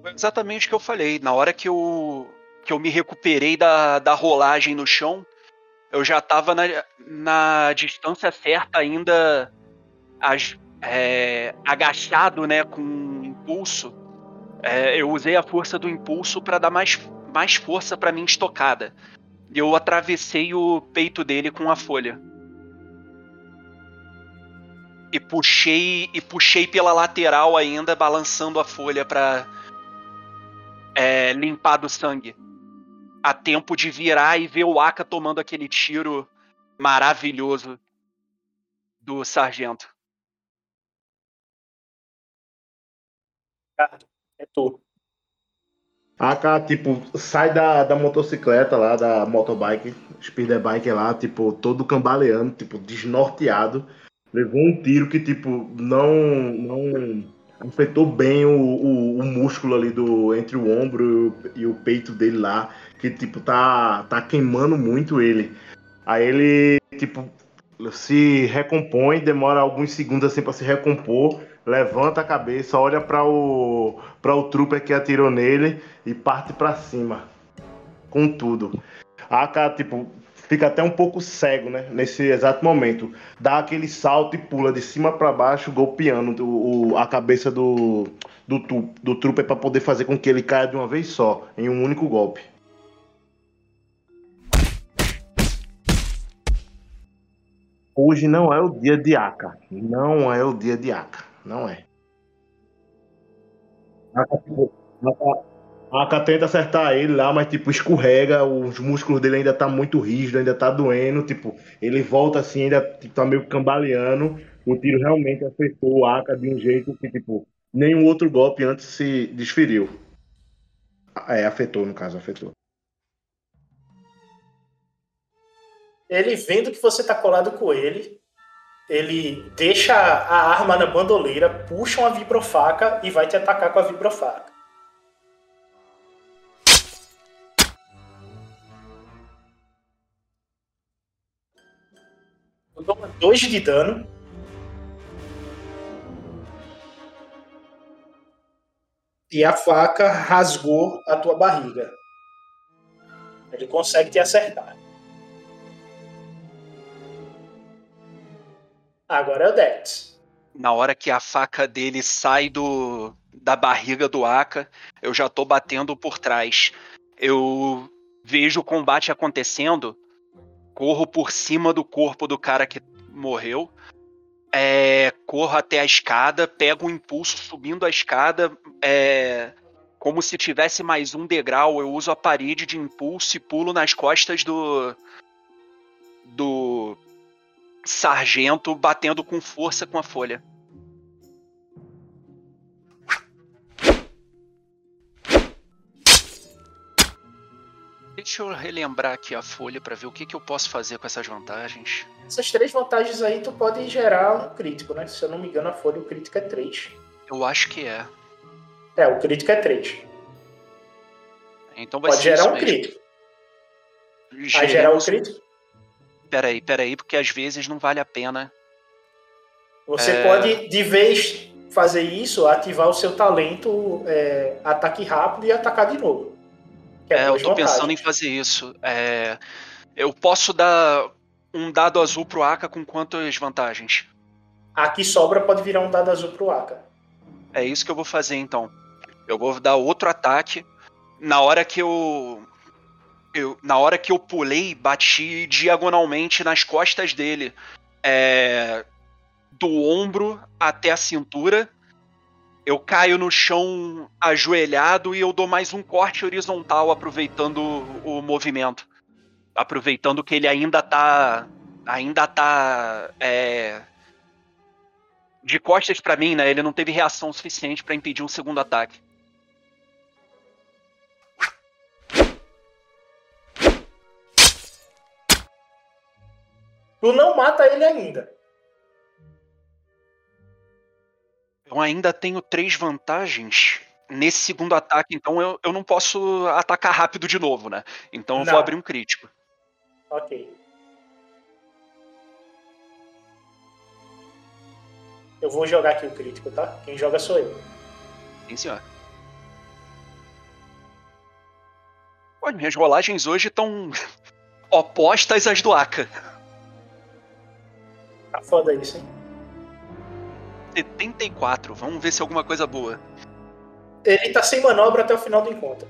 Foi exatamente o que eu falei. Na hora que eu, que eu me recuperei da, da rolagem no chão, eu já tava na, na distância certa ainda, as- é, agachado, né, com impulso. É, eu usei a força do impulso para dar mais, mais força para minha estocada. Eu atravessei o peito dele com a folha. E puxei e puxei pela lateral ainda, balançando a folha para é, limpar do sangue. A tempo de virar e ver o Aka tomando aquele tiro maravilhoso do sargento. É tu. A cara, tipo, sai da, da motocicleta lá, da motobike, speeder bike lá, tipo, todo cambaleando, tipo, desnorteado. Levou um tiro que, tipo, não, não afetou bem o, o, o músculo ali do, entre o ombro e o, peito dele lá, que, tipo, tá, tá queimando muito ele. Aí ele, tipo, se recompõe, demora alguns segundos assim pra se recompor, levanta a cabeça, olha para o para o trooper que atirou nele e parte pra cima. Com tudo. A AK, tipo, fica até um pouco cego, né, nesse exato momento. Dá aquele salto e pula de cima pra baixo, golpeando o, o- a cabeça do do, do trooper para poder fazer com que ele caia de uma vez só, em um único golpe. Hoje não é o dia de Aka. Não é o dia de Aka. Não é. Aka, Aka- Aka tenta acertar ele lá, mas tipo, escorrega, os músculos dele ainda tá muito rígido, ainda tá doendo, tipo, ele volta assim, ainda tipo, tá meio cambaleando. O tiro realmente afetou o Aka de um jeito que, tipo, nenhum outro golpe antes se desferiu. É, afetou, no caso, afetou. Ele vendo que você tá colado com ele, ele deixa a arma na bandoleira, puxa uma vibrofaca e vai te atacar com a vibrofaca. Tu toma 2 de dano. E a faca rasgou a tua barriga. Ele consegue te acertar. Agora é o Dex. Na hora que a faca dele sai do da barriga do Aka, eu já tô batendo por trás. Eu vejo o combate acontecendo, corro por cima do corpo do cara que morreu, é, corro até a escada, pego um impulso subindo a escada, é, como se tivesse mais um degrau. Eu uso a parede de impulso e pulo nas costas do do sargento batendo com força com a folha. Deixa eu relembrar aqui a folha pra ver o que, que eu posso fazer com essas vantagens. Essas três vantagens aí tu pode gerar um crítico, né? Se eu não me engano, a folha o crítico é 3. Eu acho que é. É, o crítico é 3. Então vai Pode ser gerar um mesmo. crítico. Vai gerar um crítico? Peraí, peraí, porque às vezes não vale a pena. Você É. pode, de vez fazer isso, ativar o seu talento é, ataque rápido e atacar de novo. Que É, eu tô pensando em fazer isso. É, eu posso dar um dado azul pro Aka com quantas vantagens? A que sobra pode virar um dado azul pro Aka. É isso que eu vou fazer então. Eu vou dar outro ataque. Na hora que eu. eu na hora que eu pulei, bati diagonalmente nas costas dele. É, do ombro até a cintura. Eu caio no chão ajoelhado e eu dou mais um corte horizontal, aproveitando o movimento. Aproveitando que ele ainda tá. Ainda tá. é, de costas pra mim, né? Ele não teve reação suficiente pra impedir um segundo ataque. Tu não mata ele ainda. Eu ainda tenho três vantagens nesse segundo ataque, então eu, eu não posso atacar rápido de novo, né? Então eu Não. vou abrir um crítico. Ok. Eu vou jogar aqui o crítico, tá? Quem joga sou eu. Sim, senhor. Pô, minhas rolagens hoje estão opostas às do Aka. Tá foda isso, hein? 74. Vamos ver se é alguma coisa boa. Ele tá sem manobra até o final do encontro.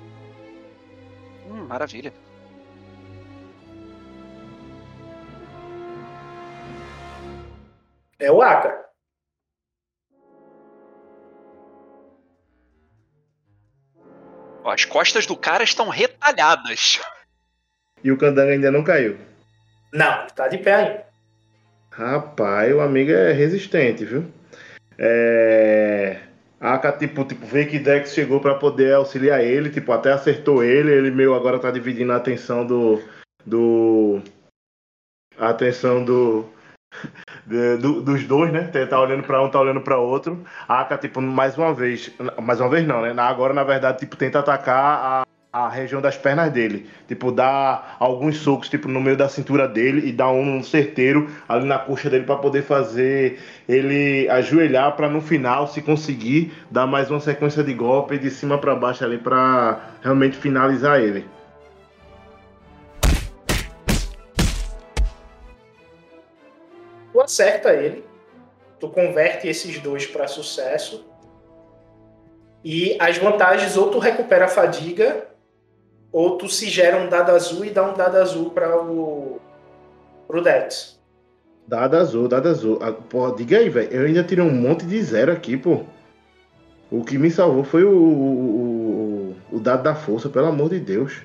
Hum, maravilha. É o Aka. Ó, as costas do cara estão retalhadas. E o candango ainda não caiu. Não, tá de pé ainda. Rapaz, o amigo é resistente, viu? É. A Aka, tipo, tipo, vê que Dex chegou pra poder auxiliar ele, tipo, até acertou ele, ele meio agora tá dividindo a atenção do. do. A atenção do. de- do- dos dois, né? Tá- olhando pra um, tá olhando pra outro. A Aka, tipo, mais uma vez. Mais uma vez não, né? Agora, na verdade, tipo, tenta atacar a. Região das pernas dele. Tipo, dá alguns socos, tipo, no meio da cintura dele e dá um certeiro ali na coxa dele pra poder fazer ele ajoelhar pra no final, se conseguir, dar mais uma sequência de golpe de cima pra baixo ali pra realmente finalizar ele. Tu acerta ele. Tu converte esses dois pra sucesso. E as vantagens, ou tu recupera a fadiga, ou tu se gera um dado azul e dá um dado azul para o pro Dex. Dado azul, dado azul. Ah, Pô, diga aí, velho. Eu ainda tirei um monte de zero aqui, pô. O que me salvou foi o, o, o, o dado da força, pelo amor de Deus.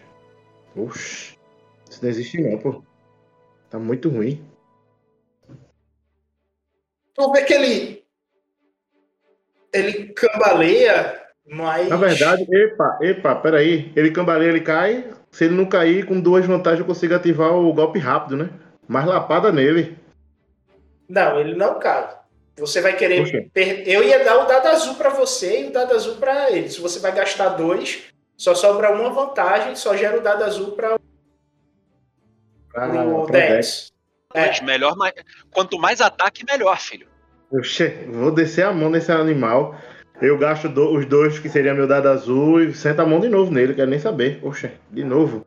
Oxi. Isso não existe não, pô. Tá muito ruim. Tu vê que ele ele cambaleia, mas Na verdade, epa, epa, peraí. Ele cambaleia, ele cai. Se ele não cair, com duas vantagens eu consigo ativar o golpe rápido, né? Mais lapada nele. não, ele não cai. Você vai querer per- eu ia dar o dado azul para você e o dado azul para ele. Se você vai gastar dois, só sobra uma vantagem, só gera o dado azul para Pra, o pra Dex. Dex. É. Mas melhor, mais- quanto mais ataque, melhor, filho. Oxe, vou descer a mão nesse animal. Eu gasto do- os dois que seria meu dado azul e senta a mão de novo nele, quero nem saber. Oxe, de novo.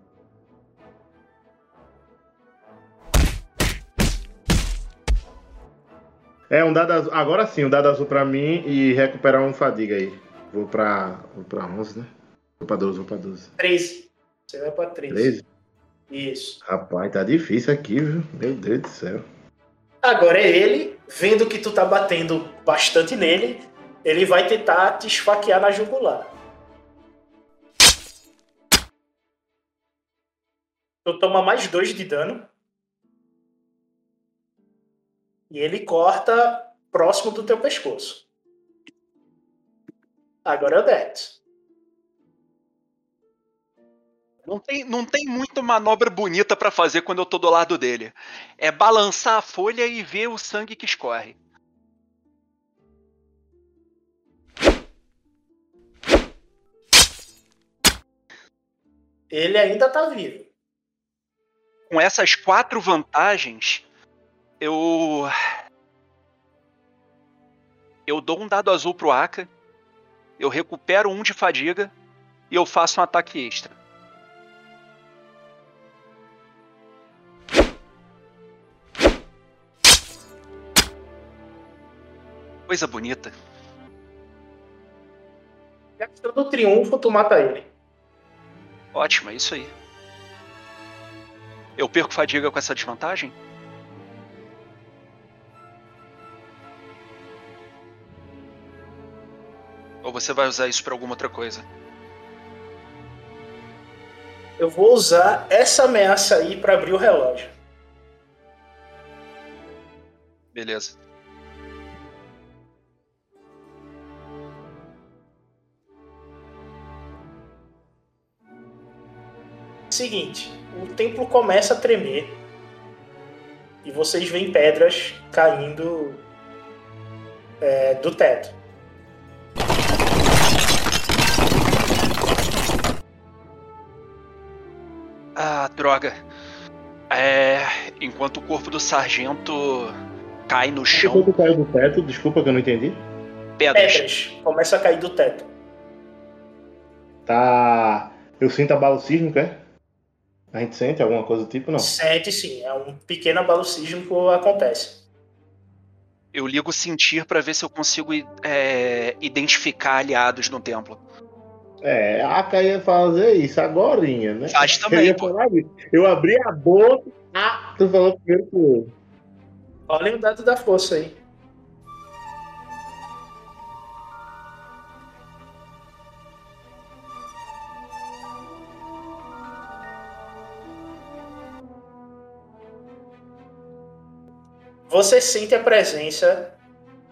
É, um dado azul. Agora sim, um dado azul pra mim e recuperar um fadiga aí. Vou pra. Vou pra 11, né? Vou pra 12, vou pra 12. 13. Você vai para 13. 13? Isso. Rapaz, tá difícil aqui, viu? Meu Deus do céu. Agora é ele, vendo que tu tá batendo bastante nele, ele vai tentar te esfaquear na jugular. Tu toma mais dois de dano. E ele corta próximo do teu pescoço. Agora é o Dex. Não tem, não tem muita manobra bonita pra fazer quando eu tô do lado dele. É balançar a folha e ver o sangue que escorre. Ele ainda tá vivo. Com essas quatro vantagens, eu. Eu dou um dado azul pro Aka, eu recupero um de fadiga e eu faço um ataque extra. Coisa bonita. Gastando triunfo, tu mata ele. Ótimo, é isso aí. Eu perco fadiga com essa desvantagem? Ou você vai usar isso pra alguma outra coisa? Eu vou usar essa ameaça aí pra abrir o relógio. Beleza. Seguinte, o templo começa a tremer e vocês veem pedras caindo é, do teto. Ah, droga. É. Enquanto o corpo do sargento cai no chão. Enquanto caiu do teto, desculpa que eu não entendi. Pedras. Pedras começam a cair do teto. Tá. Eu sinto abalo sísmico, é? A gente sente alguma coisa do tipo, não? Sente sim, é um pequeno abalo sísmico acontece. Eu ligo sentir pra ver se eu consigo é, identificar aliados no templo. É, a Aka ia fazer isso agorinha, né? Faz também, eu. Eu abri a boca. Ah, tu falou primeiro que eu. Olhem o dado da força aí. Você sente a presença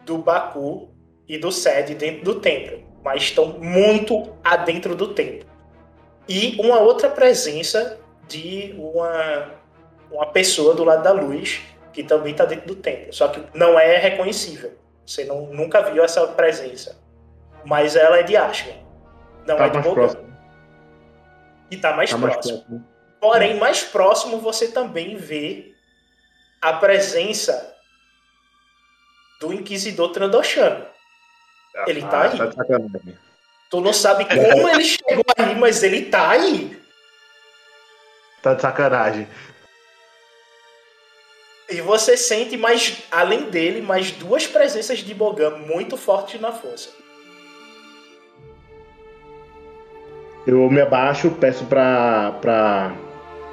do Baku e do Sed dentro do templo, mas estão muito adentro do templo. E uma outra presença de uma, uma pessoa do lado da luz que também está dentro do templo, só que não é reconhecível. Você não, nunca viu essa presença, mas ela é de Ashman, não Tá é de Bogan. E tá mais Tá mais próximo. Porém, mais próximo você também vê a presença do Inquisidor Trandoshano. Ele tá Ah, aí. Tá. Tu não sabe como ele chegou aí, mas ele tá aí. Tá de sacanagem. E você sente mais, além dele, mais duas presenças de Bogan muito fortes na força. Eu me abaixo, peço pra, pra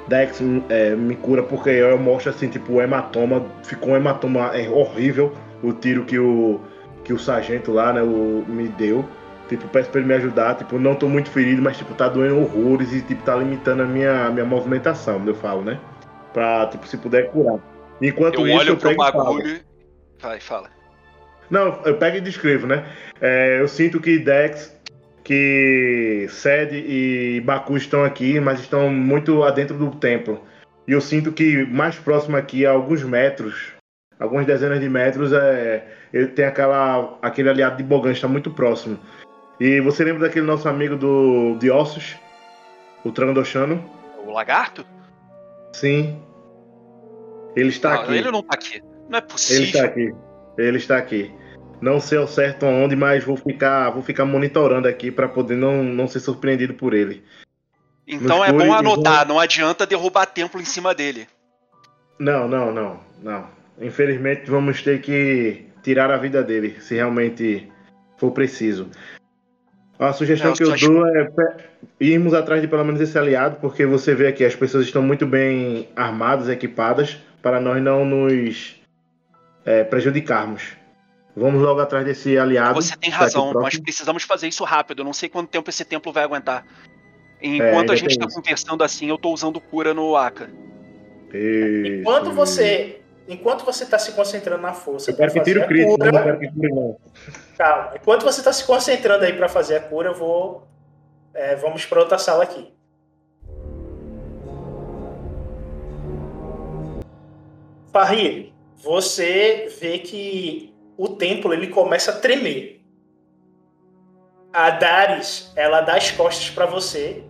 Dex é, me cura, porque eu mostro assim, tipo, o hematoma. Ficou um hematoma é, horrível o tiro que o, que o sargento lá, né, o, me deu. Tipo, peço pra ele me ajudar. Tipo, não tô muito ferido, mas tipo, tá doendo horrores e tipo, tá limitando a minha, minha movimentação, eu falo, né? Pra, tipo, se puder curar. Enquanto Eu isso, olho eu pro bagulho. e- Vai, fala. Não, eu pego e descrevo, né? É, eu sinto que Dex, que Sed e Baku estão aqui, mas estão muito adentro do templo. E eu sinto que mais próximo aqui, a alguns metros, algumas dezenas de metros, é, ele tem aquela, aquele aliado de Bogan, está muito próximo. E você lembra daquele nosso amigo do, de Ossos? O Trandoshano? O lagarto? Sim. Ele está Não, aqui. ele não tá aqui. Não é Ele possível. está aqui. Ele está aqui. Não sei ao certo onde, mas vou ficar, vou ficar monitorando aqui para poder não, não ser surpreendido por ele. Então No é bom anotar, não adianta derrubar templo em cima dele. Não, não, não, não. Infelizmente vamos ter que tirar a vida dele, se realmente for preciso. A sugestão É, que eu dou é irmos atrás de pelo menos esse aliado, porque você vê aqui as pessoas estão muito bem armadas, equipadas, para nós não nos é, prejudicarmos. Vamos logo atrás desse aliado. Você tem tá razão, nós precisamos fazer isso rápido. Eu não sei quanto tempo esse templo vai aguentar. Enquanto ainda a gente tá isso. conversando assim, eu tô usando cura no Aka. Isso. Enquanto você, enquanto você tá se concentrando na força, Eu quero que tire o crítico, cura- não quero que tire não. Calma. Enquanto você tá se concentrando aí pra fazer a cura, eu vou. é, vamos pra outra sala aqui. Farri, você vê que o templo ele começa a tremer. A Daris, ela dá as costas pra você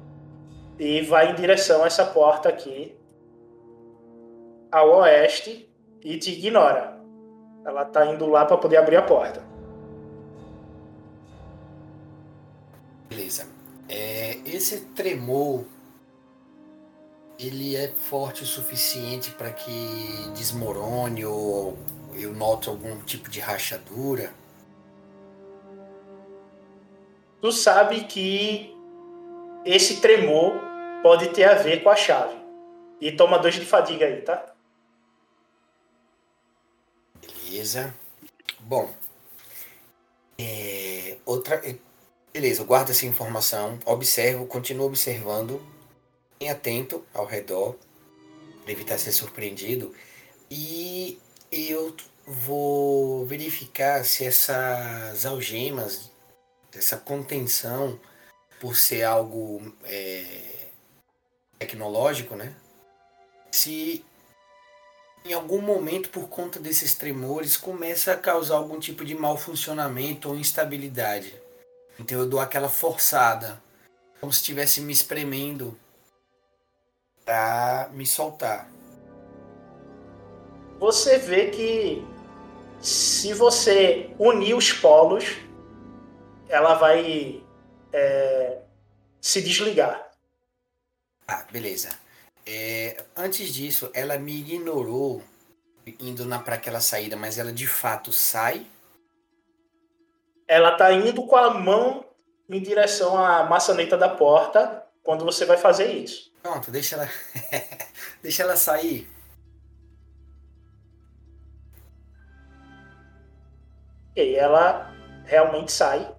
e vai em direção a essa porta aqui ao oeste e te ignora. Ela tá indo lá para poder abrir a porta. Beleza. É, esse tremor ele é forte o suficiente para que desmorone ou eu noto algum tipo de rachadura? Tu sabe que esse tremor pode ter a ver com a chave. E toma dois de fadiga aí, tá? Beleza. Bom. É, outra. é, Beleza, guardo essa informação, observo, continuo observando, bem atento ao redor, para evitar ser surpreendido. E eu vou verificar se essas algemas, essa contenção, por ser algo é, tecnológico, né? Se em algum momento, por conta desses tremores, começa a causar algum tipo de mau funcionamento ou instabilidade. Então eu dou aquela forçada, como se estivesse me espremendo para me soltar. Você vê que se você unir os polos, ela vai é, se desligar. Ah, beleza. É, antes disso, ela me ignorou indo para aquela saída, mas ela de fato sai. Ela tá indo com a mão em direção à maçaneta da porta quando você vai fazer isso. Pronto, deixa ela, deixa ela sair. E ela realmente sai,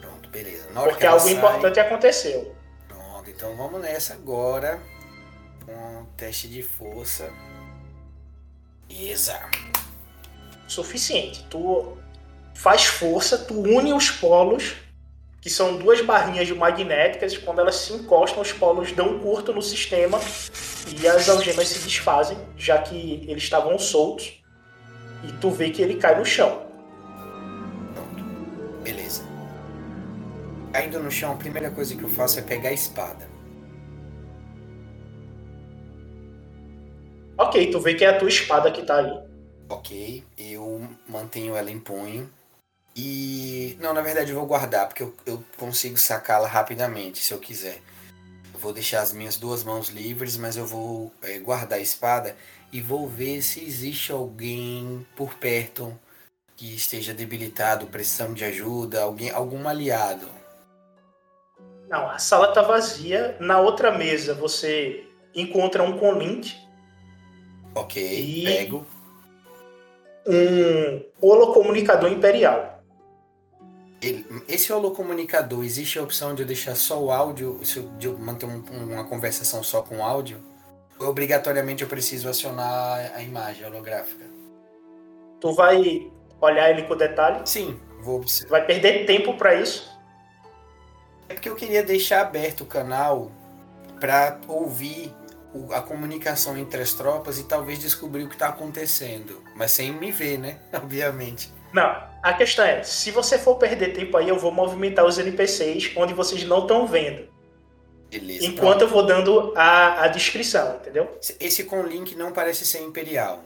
Pronto, beleza. Na porque algo sai- importante aconteceu. Pronto, então vamos nessa agora. Um teste de força. Beleza. Suficiente. Tu faz força, tu une os polos, que são duas barrinhas magnéticas, quando elas se encostam, os polos dão um curto no sistema e as algemas se desfazem, já que eles estavam soltos. E tu vê que ele cai no chão. Beleza. Caindo no chão, a primeira coisa que eu faço é pegar a espada. Ok, tu vê que é a tua espada que tá aí. Ok, eu mantenho ela em punho. E. Não, na verdade eu vou guardar, porque eu, eu consigo sacá-la rapidamente, se eu quiser. Eu vou deixar as minhas duas mãos livres, mas eu vou eh, guardar a espada e vou ver se existe alguém por perto que esteja debilitado, precisando de ajuda, alguém, algum aliado. Não, a sala tá vazia. Na outra mesa você encontra um conlink, Ok, E- pego. um holocomunicador imperial. Ele- esse holocomunicador, existe a opção de eu deixar só o áudio, de eu manter um- uma conversação só com áudio? Ou obrigatoriamente eu preciso acionar a imagem holográfica? Tu vai olhar ele com detalhe? Sim, vou observar. Vai perder tempo pra isso? É porque eu queria deixar aberto o canal para ouvir a comunicação entre as tropas e talvez descobrir o que está acontecendo. Mas sem me ver, né? Obviamente. Não. A questão é, se você for perder tempo aí, eu vou movimentar os NPCs onde vocês não estão vendo. Beleza. Enquanto eu vou dando a, a descrição, entendeu? pronto. Esse com link não parece ser imperial.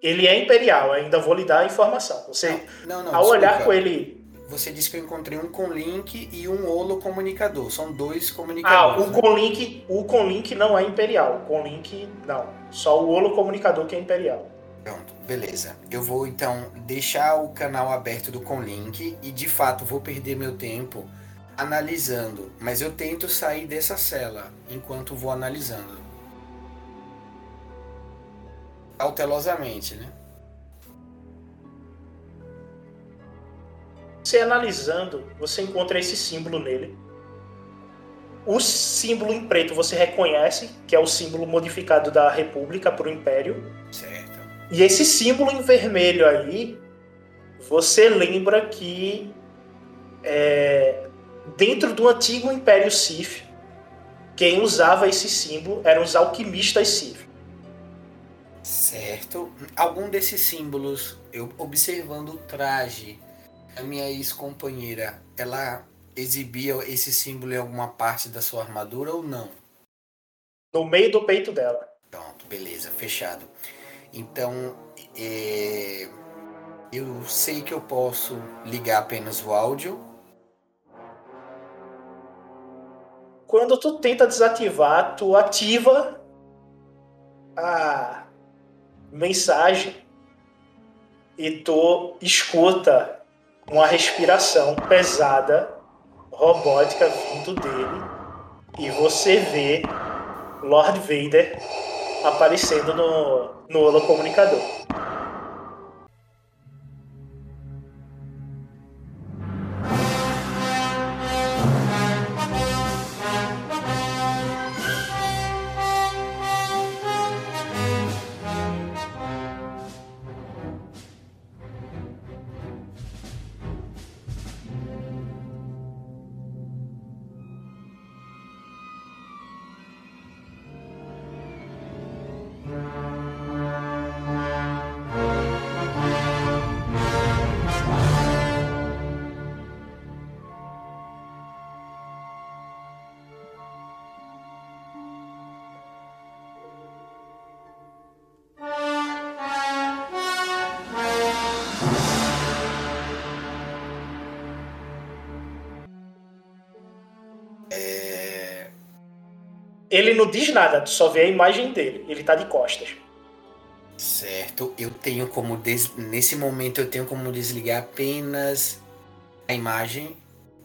Ele é imperial, ainda vou lhe dar a informação. Você, Não, não. ao olhar desculpa. com ele. Você disse que eu encontrei um com link e um holo comunicador. São dois Ah, comunicadores. o né? conlink, o conlink não é imperial. O conlink, não. Só o holocomunicador que é imperial. Pronto, beleza. Eu vou então deixar o canal aberto do Conlink e de fato vou perder meu tempo analisando, mas eu tento sair dessa cela enquanto vou analisando. Cautelosamente, né? Você analisando, você encontra esse símbolo nele. O símbolo em preto você reconhece, que é o símbolo modificado da República para o Império. Certo. E esse símbolo em vermelho aí, você lembra que é, dentro do antigo Império Sith, quem usava esse símbolo eram os alquimistas Sith. Certo. Algum desses símbolos, eu observando o traje, a minha ex-companheira, ela exibir esse símbolo em alguma parte da sua armadura ou não? No meio do peito dela. Pronto, beleza, fechado. Então, é, eu sei que eu posso ligar apenas o áudio. Quando tu tenta desativar, tu ativa a mensagem e tu escuta uma respiração pesada, robótica vindo dele e você vê Lord Vader aparecendo no, no holocomunicador. Não diz nada, tu só vê a imagem dele. Ele tá de costas. Certo, eu tenho como des... nesse momento eu tenho como desligar apenas a imagem,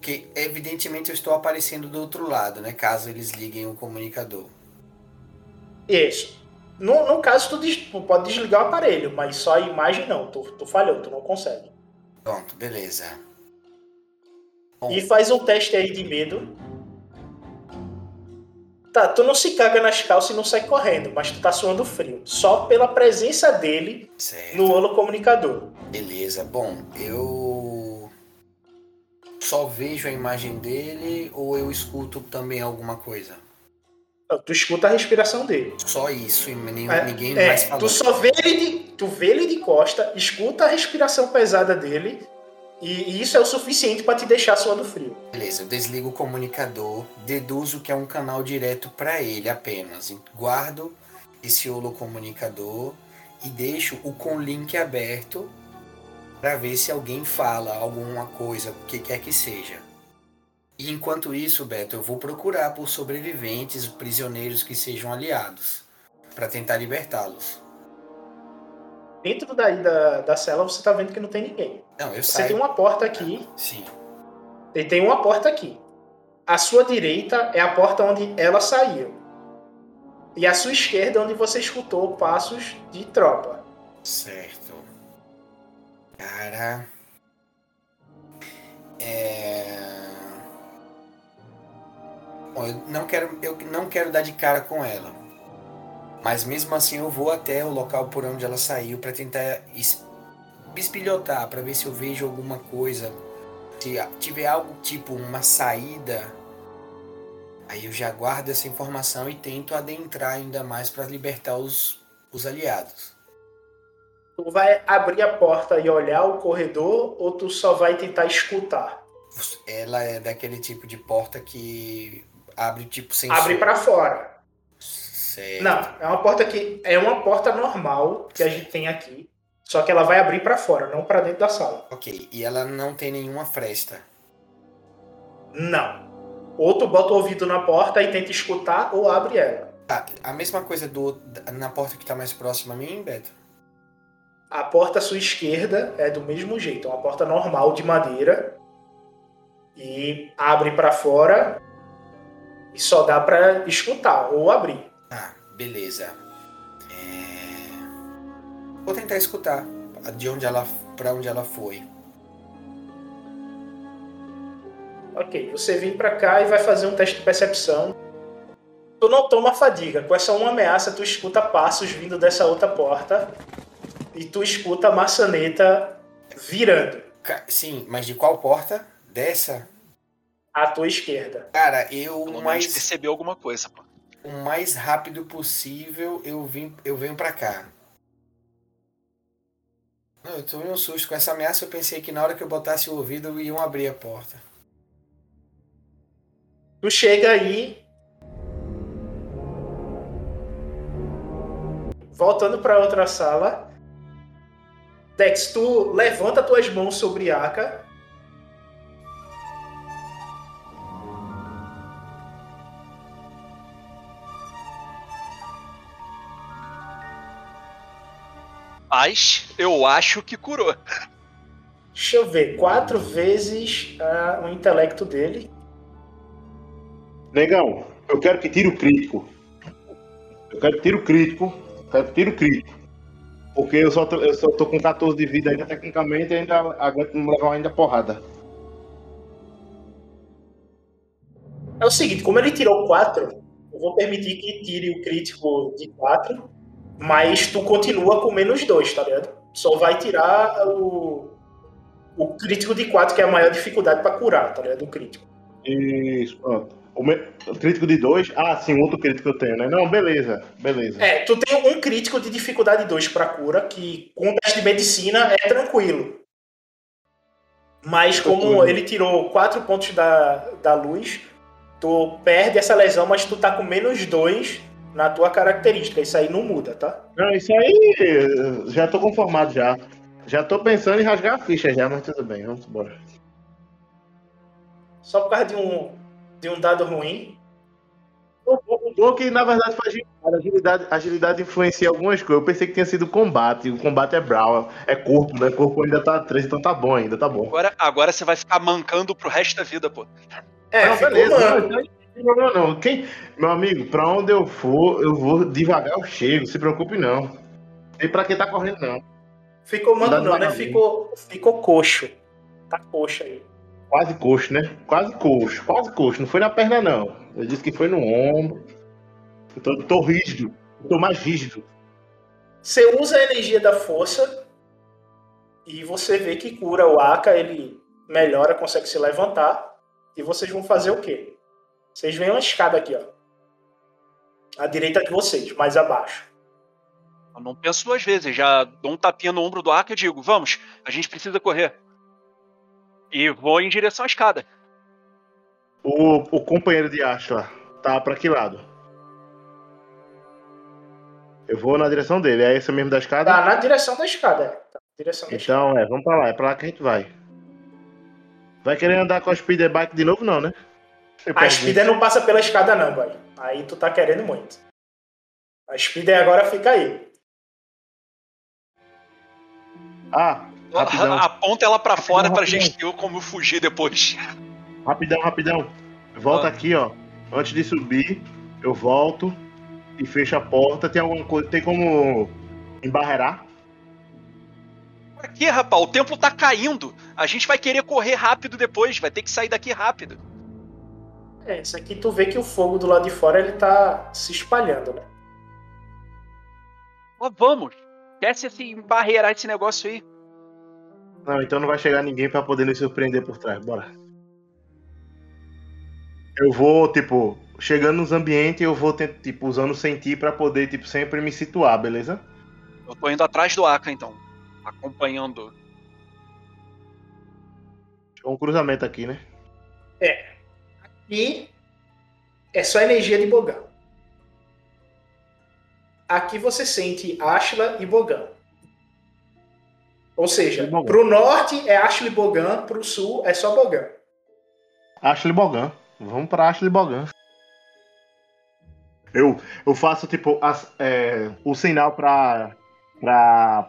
que evidentemente eu estou aparecendo do outro lado, né? Caso eles liguem o comunicador. Isso. No, no caso, tu, des... tu pode desligar o aparelho, mas só a imagem não. Tu, tu falhou, tu não consegue. Pronto, beleza. Bom. E faz um teste aí de medo. Tá, tu não se caga nas calças e não sai correndo, mas tu tá suando frio. Só pela presença dele certo. no holocomunicador. Beleza, bom, eu só vejo a imagem dele ou eu escuto também alguma coisa? Tu escuta a respiração dele. Só isso, e nenhum, é, ninguém é, mais falando. Tu só vê ele de, tu vê ele de costa, escuta a respiração pesada dele e, isso é o suficiente para te deixar suando frio. Beleza, eu desligo o comunicador, deduzo que é um canal direto para ele apenas. Guardo esse holocomunicador e deixo o com link aberto para ver se alguém fala alguma coisa, o que quer que seja. E enquanto isso, Beto, eu vou procurar por sobreviventes, prisioneiros que sejam aliados, para tentar libertá-los. Dentro daí da, da cela você tá vendo que não tem ninguém. Não, eu Você saio. tem uma porta aqui. Sim. E tem uma porta aqui. À sua direita é a porta onde ela saiu. E à sua esquerda é onde você escutou passos de tropa. Certo. Cara. É. Bom, eu não quero, eu não quero dar de cara com ela. Mas mesmo assim eu vou até o local por onde ela saiu para tentar bispilhotar, para ver se eu vejo alguma coisa. Se tiver algo tipo uma saída, aí eu já guardo essa informação e tento adentrar ainda mais para libertar os, os aliados. Tu vai abrir a porta e olhar o corredor ou tu só vai tentar escutar? Ela é daquele tipo de porta que abre tipo sem Abre para fora. Certo. Não, é uma porta que é uma porta normal que a gente tem aqui, só que ela vai abrir para fora, não para dentro da sala. Ok, e ela não tem nenhuma fresta. Não. Ou tu bota o ouvido na porta e tenta escutar ou abre ela. Ah, a mesma coisa do na porta que tá mais próxima a mim, Beto? A porta à sua esquerda é do mesmo jeito, é uma porta normal de madeira e abre para fora e só dá para escutar ou abrir. Beleza. É... Vou tentar escutar de onde ela, para onde ela foi. Ok, você vem para cá e vai fazer um teste de percepção. Tu não toma fadiga. Com essa uma ameaça, tu escuta passos vindo dessa outra porta e tu escuta a maçaneta virando. Sim, mas de qual porta? Dessa? À tua esquerda. Cara, eu Pelo mais percebeu alguma coisa, pô. O mais rápido possível eu vim eu venho para cá. Eu tomei um susto com essa ameaça, eu pensei que na hora que eu botasse o ouvido iam abrir a porta. Tu chega aí. Voltando para outra sala. Dex, tu levanta tuas mãos sobre Aka. Mas eu acho que curou. Deixa eu ver, quatro vezes ah, o intelecto dele. Negão, eu quero que tire o crítico. Eu quero que tire o crítico. Eu quero que tire o crítico. Porque eu só, tô, eu só tô com 14 de vida ainda, tecnicamente, e ainda aguento me levar ainda porrada. É o seguinte, como ele tirou quatro, eu vou permitir que tire o crítico de quatro, mas tu continua com menos dois, tá ligado? Só vai tirar o, o crítico de quatro, que é a maior dificuldade pra curar, tá ligado? O crítico. Isso, pronto. O, me- o crítico de 2? Ah, sim, outro crítico que eu tenho, né? Não, beleza, beleza. É, tu tem um crítico de dificuldade 2 pra cura, que com o teste de medicina é tranquilo. Mas como ele tirou 4 pontos da, da luz, tu perde essa lesão, mas tu tá com menos 2 na tua característica. Isso aí não muda, tá? Não, isso aí já tô conformado já. Já tô pensando em rasgar a ficha já, mas tudo bem, vamos embora. Só por causa de um, de um dado ruim. O bom é que na verdade faz agilidade. agilidade. Agilidade influencia algumas coisas. Eu pensei que tinha sido combate. O combate é brawl, é corpo, né? Corpo ainda tá 3, então tá bom ainda, tá bom. Agora, agora você vai ficar mancando pro resto da vida, pô. É, não, beleza. manco. Não, não, não, não. Quem, meu amigo, pra onde eu for, eu vou devagar, eu chego. Se preocupe não. Tem pra quem tá correndo, não. Ficou manco Dado não, né? Ficou, ficou coxo. Tá coxo aí. Quase coxo, né? Quase coxo, quase coxo. Não foi na perna, não. Eu disse que foi no ombro. Eu tô, tô rígido. Eu tô mais rígido. Você usa a energia da força e você vê que cura o Aka, ele melhora, consegue se levantar. E vocês vão fazer o quê? Vocês veem uma escada aqui, ó. À direita de vocês, mais abaixo. Eu não penso duas vezes. Já dou um tapinha no ombro do Aka e digo: vamos, a gente precisa correr. E vou em direção à escada. O, o companheiro de Ashla tá pra que lado? Eu vou na direção dele. É esse mesmo da escada? Tá na direção da escada, é. Tá na direção da escada. Então, é, vamos pra lá. É pra lá que a gente vai. Vai querer andar com a speeder bike de novo, não, né? Eu A. Spider não passa pela escada, não, boy. Aí tu tá querendo muito. A Spider agora fica aí. Ah, rapidão. Aponta ela pra fora Rapidão, pra rapidão. gente ter como fugir depois. Rapidão, rapidão. Volta Ah. aqui, ó. Antes de subir, eu volto e fecho a porta. Tem alguma coisa. Tem como embarrear? Pra quê, rapaz? O templo tá caindo. A gente vai querer correr rápido depois. Vai ter que sair daqui rápido. É, isso aqui tu vê que o fogo do lado de fora ele tá se espalhando, né? Mas vamos. Esquece esse embarreirar esse negócio aí. Não, então não vai chegar ninguém pra poder nos surpreender por trás. Bora. Eu vou, tipo, chegando nos ambientes, eu vou, tipo, usando sentir pra poder, tipo, sempre me situar, beleza? Eu tô indo atrás do Aka, então. Acompanhando. Um cruzamento aqui, né? E é só energia de Bogan. Aqui você sente Ashla e Bogan. Ou seja, pro norte é Ashla e Bogan, pro sul é só Bogan. Ashley Bogan. Vamos pra Ashley Bogan. Eu, eu faço, tipo, as- é, o sinal pra, pra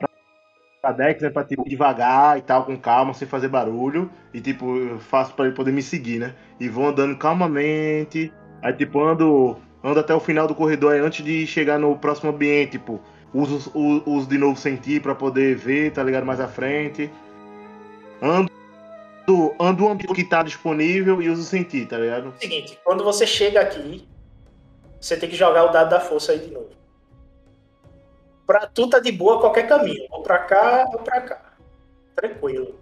Dex, né? Pra, tipo, devagar e tal, com calma, sem fazer barulho. E, tipo, eu faço pra ele poder me seguir, né? E vou andando calmamente. Aí, tipo, ando, ando até o final do corredor aí, antes de chegar no próximo ambiente, tipo, uso, u- uso de novo sentir pra poder ver, tá ligado? Mais à frente. Ando, ando o ambiente que tá disponível e uso sentir, tá ligado? Seguinte, quando você chega aqui, você tem que jogar o dado da força aí de novo. Pra tu tá de boa qualquer caminho. Ou pra cá ou pra cá. Tranquilo.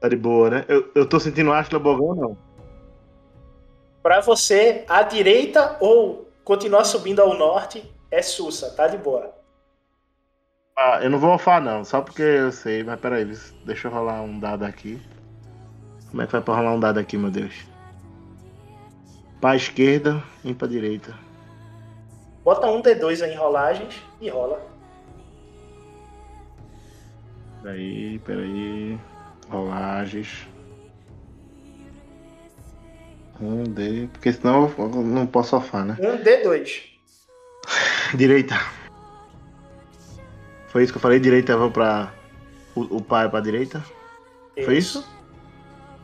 Tá de boa, né? Eu, eu tô sentindo Ashley Bogan ou não? Pra você, à direita ou continuar subindo ao norte, é Sussa, tá de boa. Ah, eu não vou alfar não, só porque eu sei, mas peraí, deixa eu rolar um dado aqui. Como é que vai pra rolar um dado aqui, meu Deus? Pra esquerda e pra direita. Bota um D2 aí em rolagens e rola. Peraí, peraí. Rolagens. Um D. Porque senão eu não posso sofar, né? Um D2. Direita. Foi isso que eu falei? Direita, eu vou pra. O, o pai pra direita? Foi isso?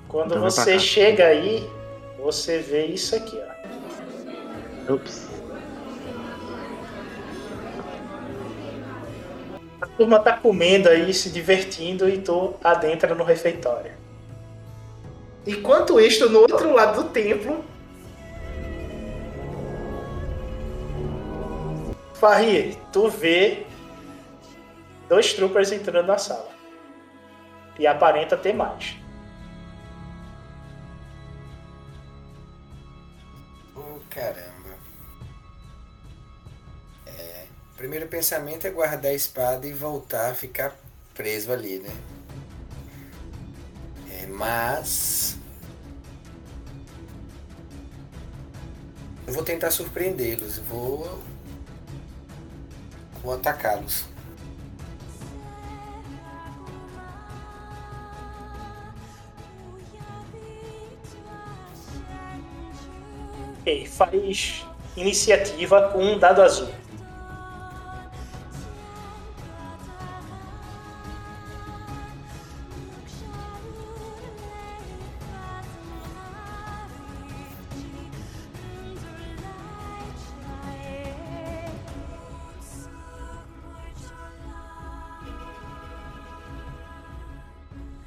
Quando Então você chega aí, você vê isso aqui, ó. Ups. A turma tá comendo aí, se divertindo e tô adentro no refeitório. Enquanto isto, no outro lado do templo. Farri, tu vê dois troopers entrando na sala. E aparenta ter mais. Oh, caramba. Primeiro pensamento é guardar a espada e voltar a ficar preso ali, né? É, mas. Eu vou tentar surpreendê-los. Vou. Vou atacá-los. Ok, faz iniciativa com um dado azul.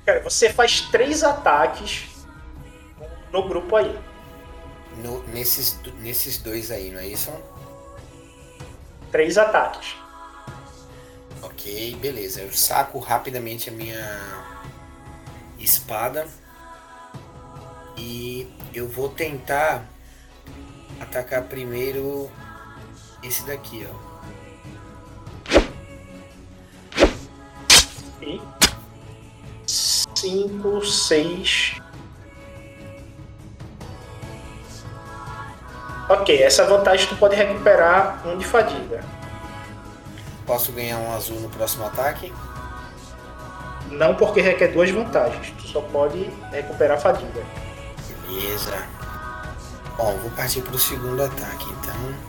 Cara, você faz três ataques no grupo aí. No- nesses, nesses dois aí, não é isso? Três ataques. Ok, beleza. Eu saco rapidamente a minha espada e eu vou tentar atacar primeiro esse daqui, ó. E cinco, seis. Ok, essa vantagem tu pode recuperar um de fadiga. Posso ganhar um azul no próximo ataque? Não porque requer duas vantagens. Tu só pode recuperar fadiga. Beleza. Bom, vou partir pro segundo ataque, então.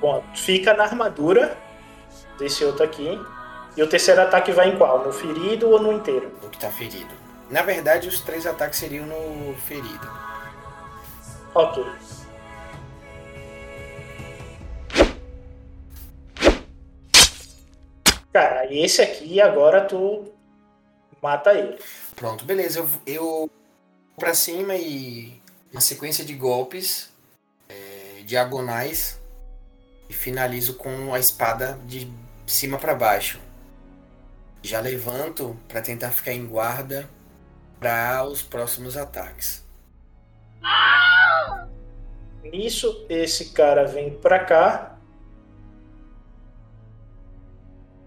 Bom, fica na armadura desse outro aqui. E o terceiro ataque vai em qual? No ferido ou no inteiro? No que tá ferido. Na verdade, os três ataques seriam no ferido. Ok. Cara, e esse aqui agora tu mata ele. Pronto, beleza. Eu, eu vou pra cima e uma sequência de golpes é, diagonais e finalizo com a espada de cima pra baixo. Já levanto pra tentar ficar em guarda para os próximos ataques. Nisso, esse cara vem pra cá.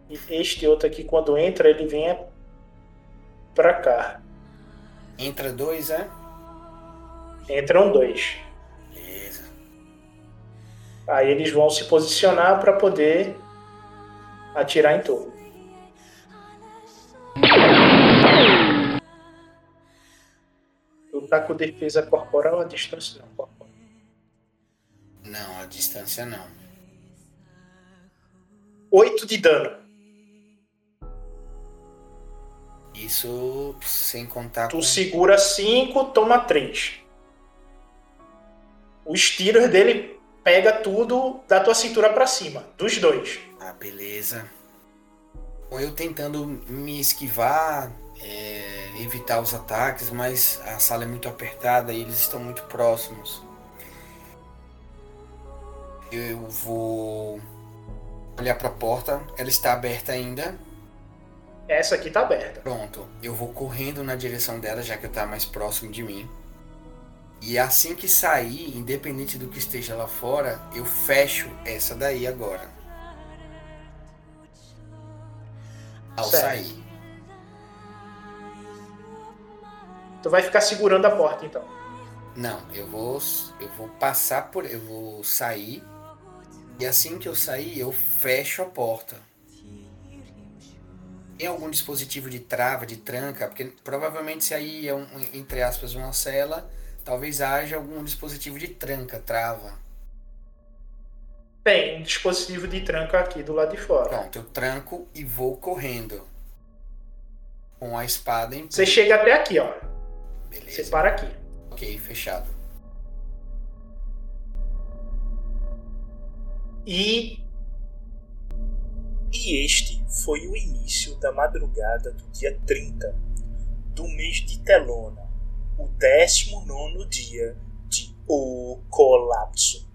E este outro aqui, quando entra, ele vem pra cá. Entra dois, é? Entram dois. Aí eles vão se posicionar pra poder atirar em torno. Tu tá com defesa corporal à distância não, corporal. Não, a distância não. 8 de dano. Isso sem contar Tu com. segura 5, toma 3. Os tiros dele pega tudo da tua cintura pra cima, dos dois. Ah, beleza. Bom, eu tentando me esquivar, é, evitar os ataques, mas a sala é muito apertada e eles estão muito próximos. Eu vou olhar para a porta, ela está aberta ainda. Essa aqui tá aberta. Pronto, eu vou correndo na direção dela, já que está mais próximo de mim. E assim que sair, independente do que esteja lá fora, eu fecho essa daí agora. Ao Certo. sair. Tu vai ficar segurando a porta então. Não, eu vou eu vou passar por eu vou sair e assim que eu sair eu fecho a porta. Tem algum dispositivo de trava, de tranca, porque provavelmente se aí é um, entre aspas uma cela, talvez haja algum dispositivo de tranca, trava. Tem um dispositivo de tranca aqui do lado de fora. Pronto, eu tranco e vou correndo. Com a espada em Você chega até aqui, ó. Beleza. Você para aqui. Ok, fechado. E. E este foi o início da madrugada do dia 30 do mês de Telona, o 19 dia de O Colapso.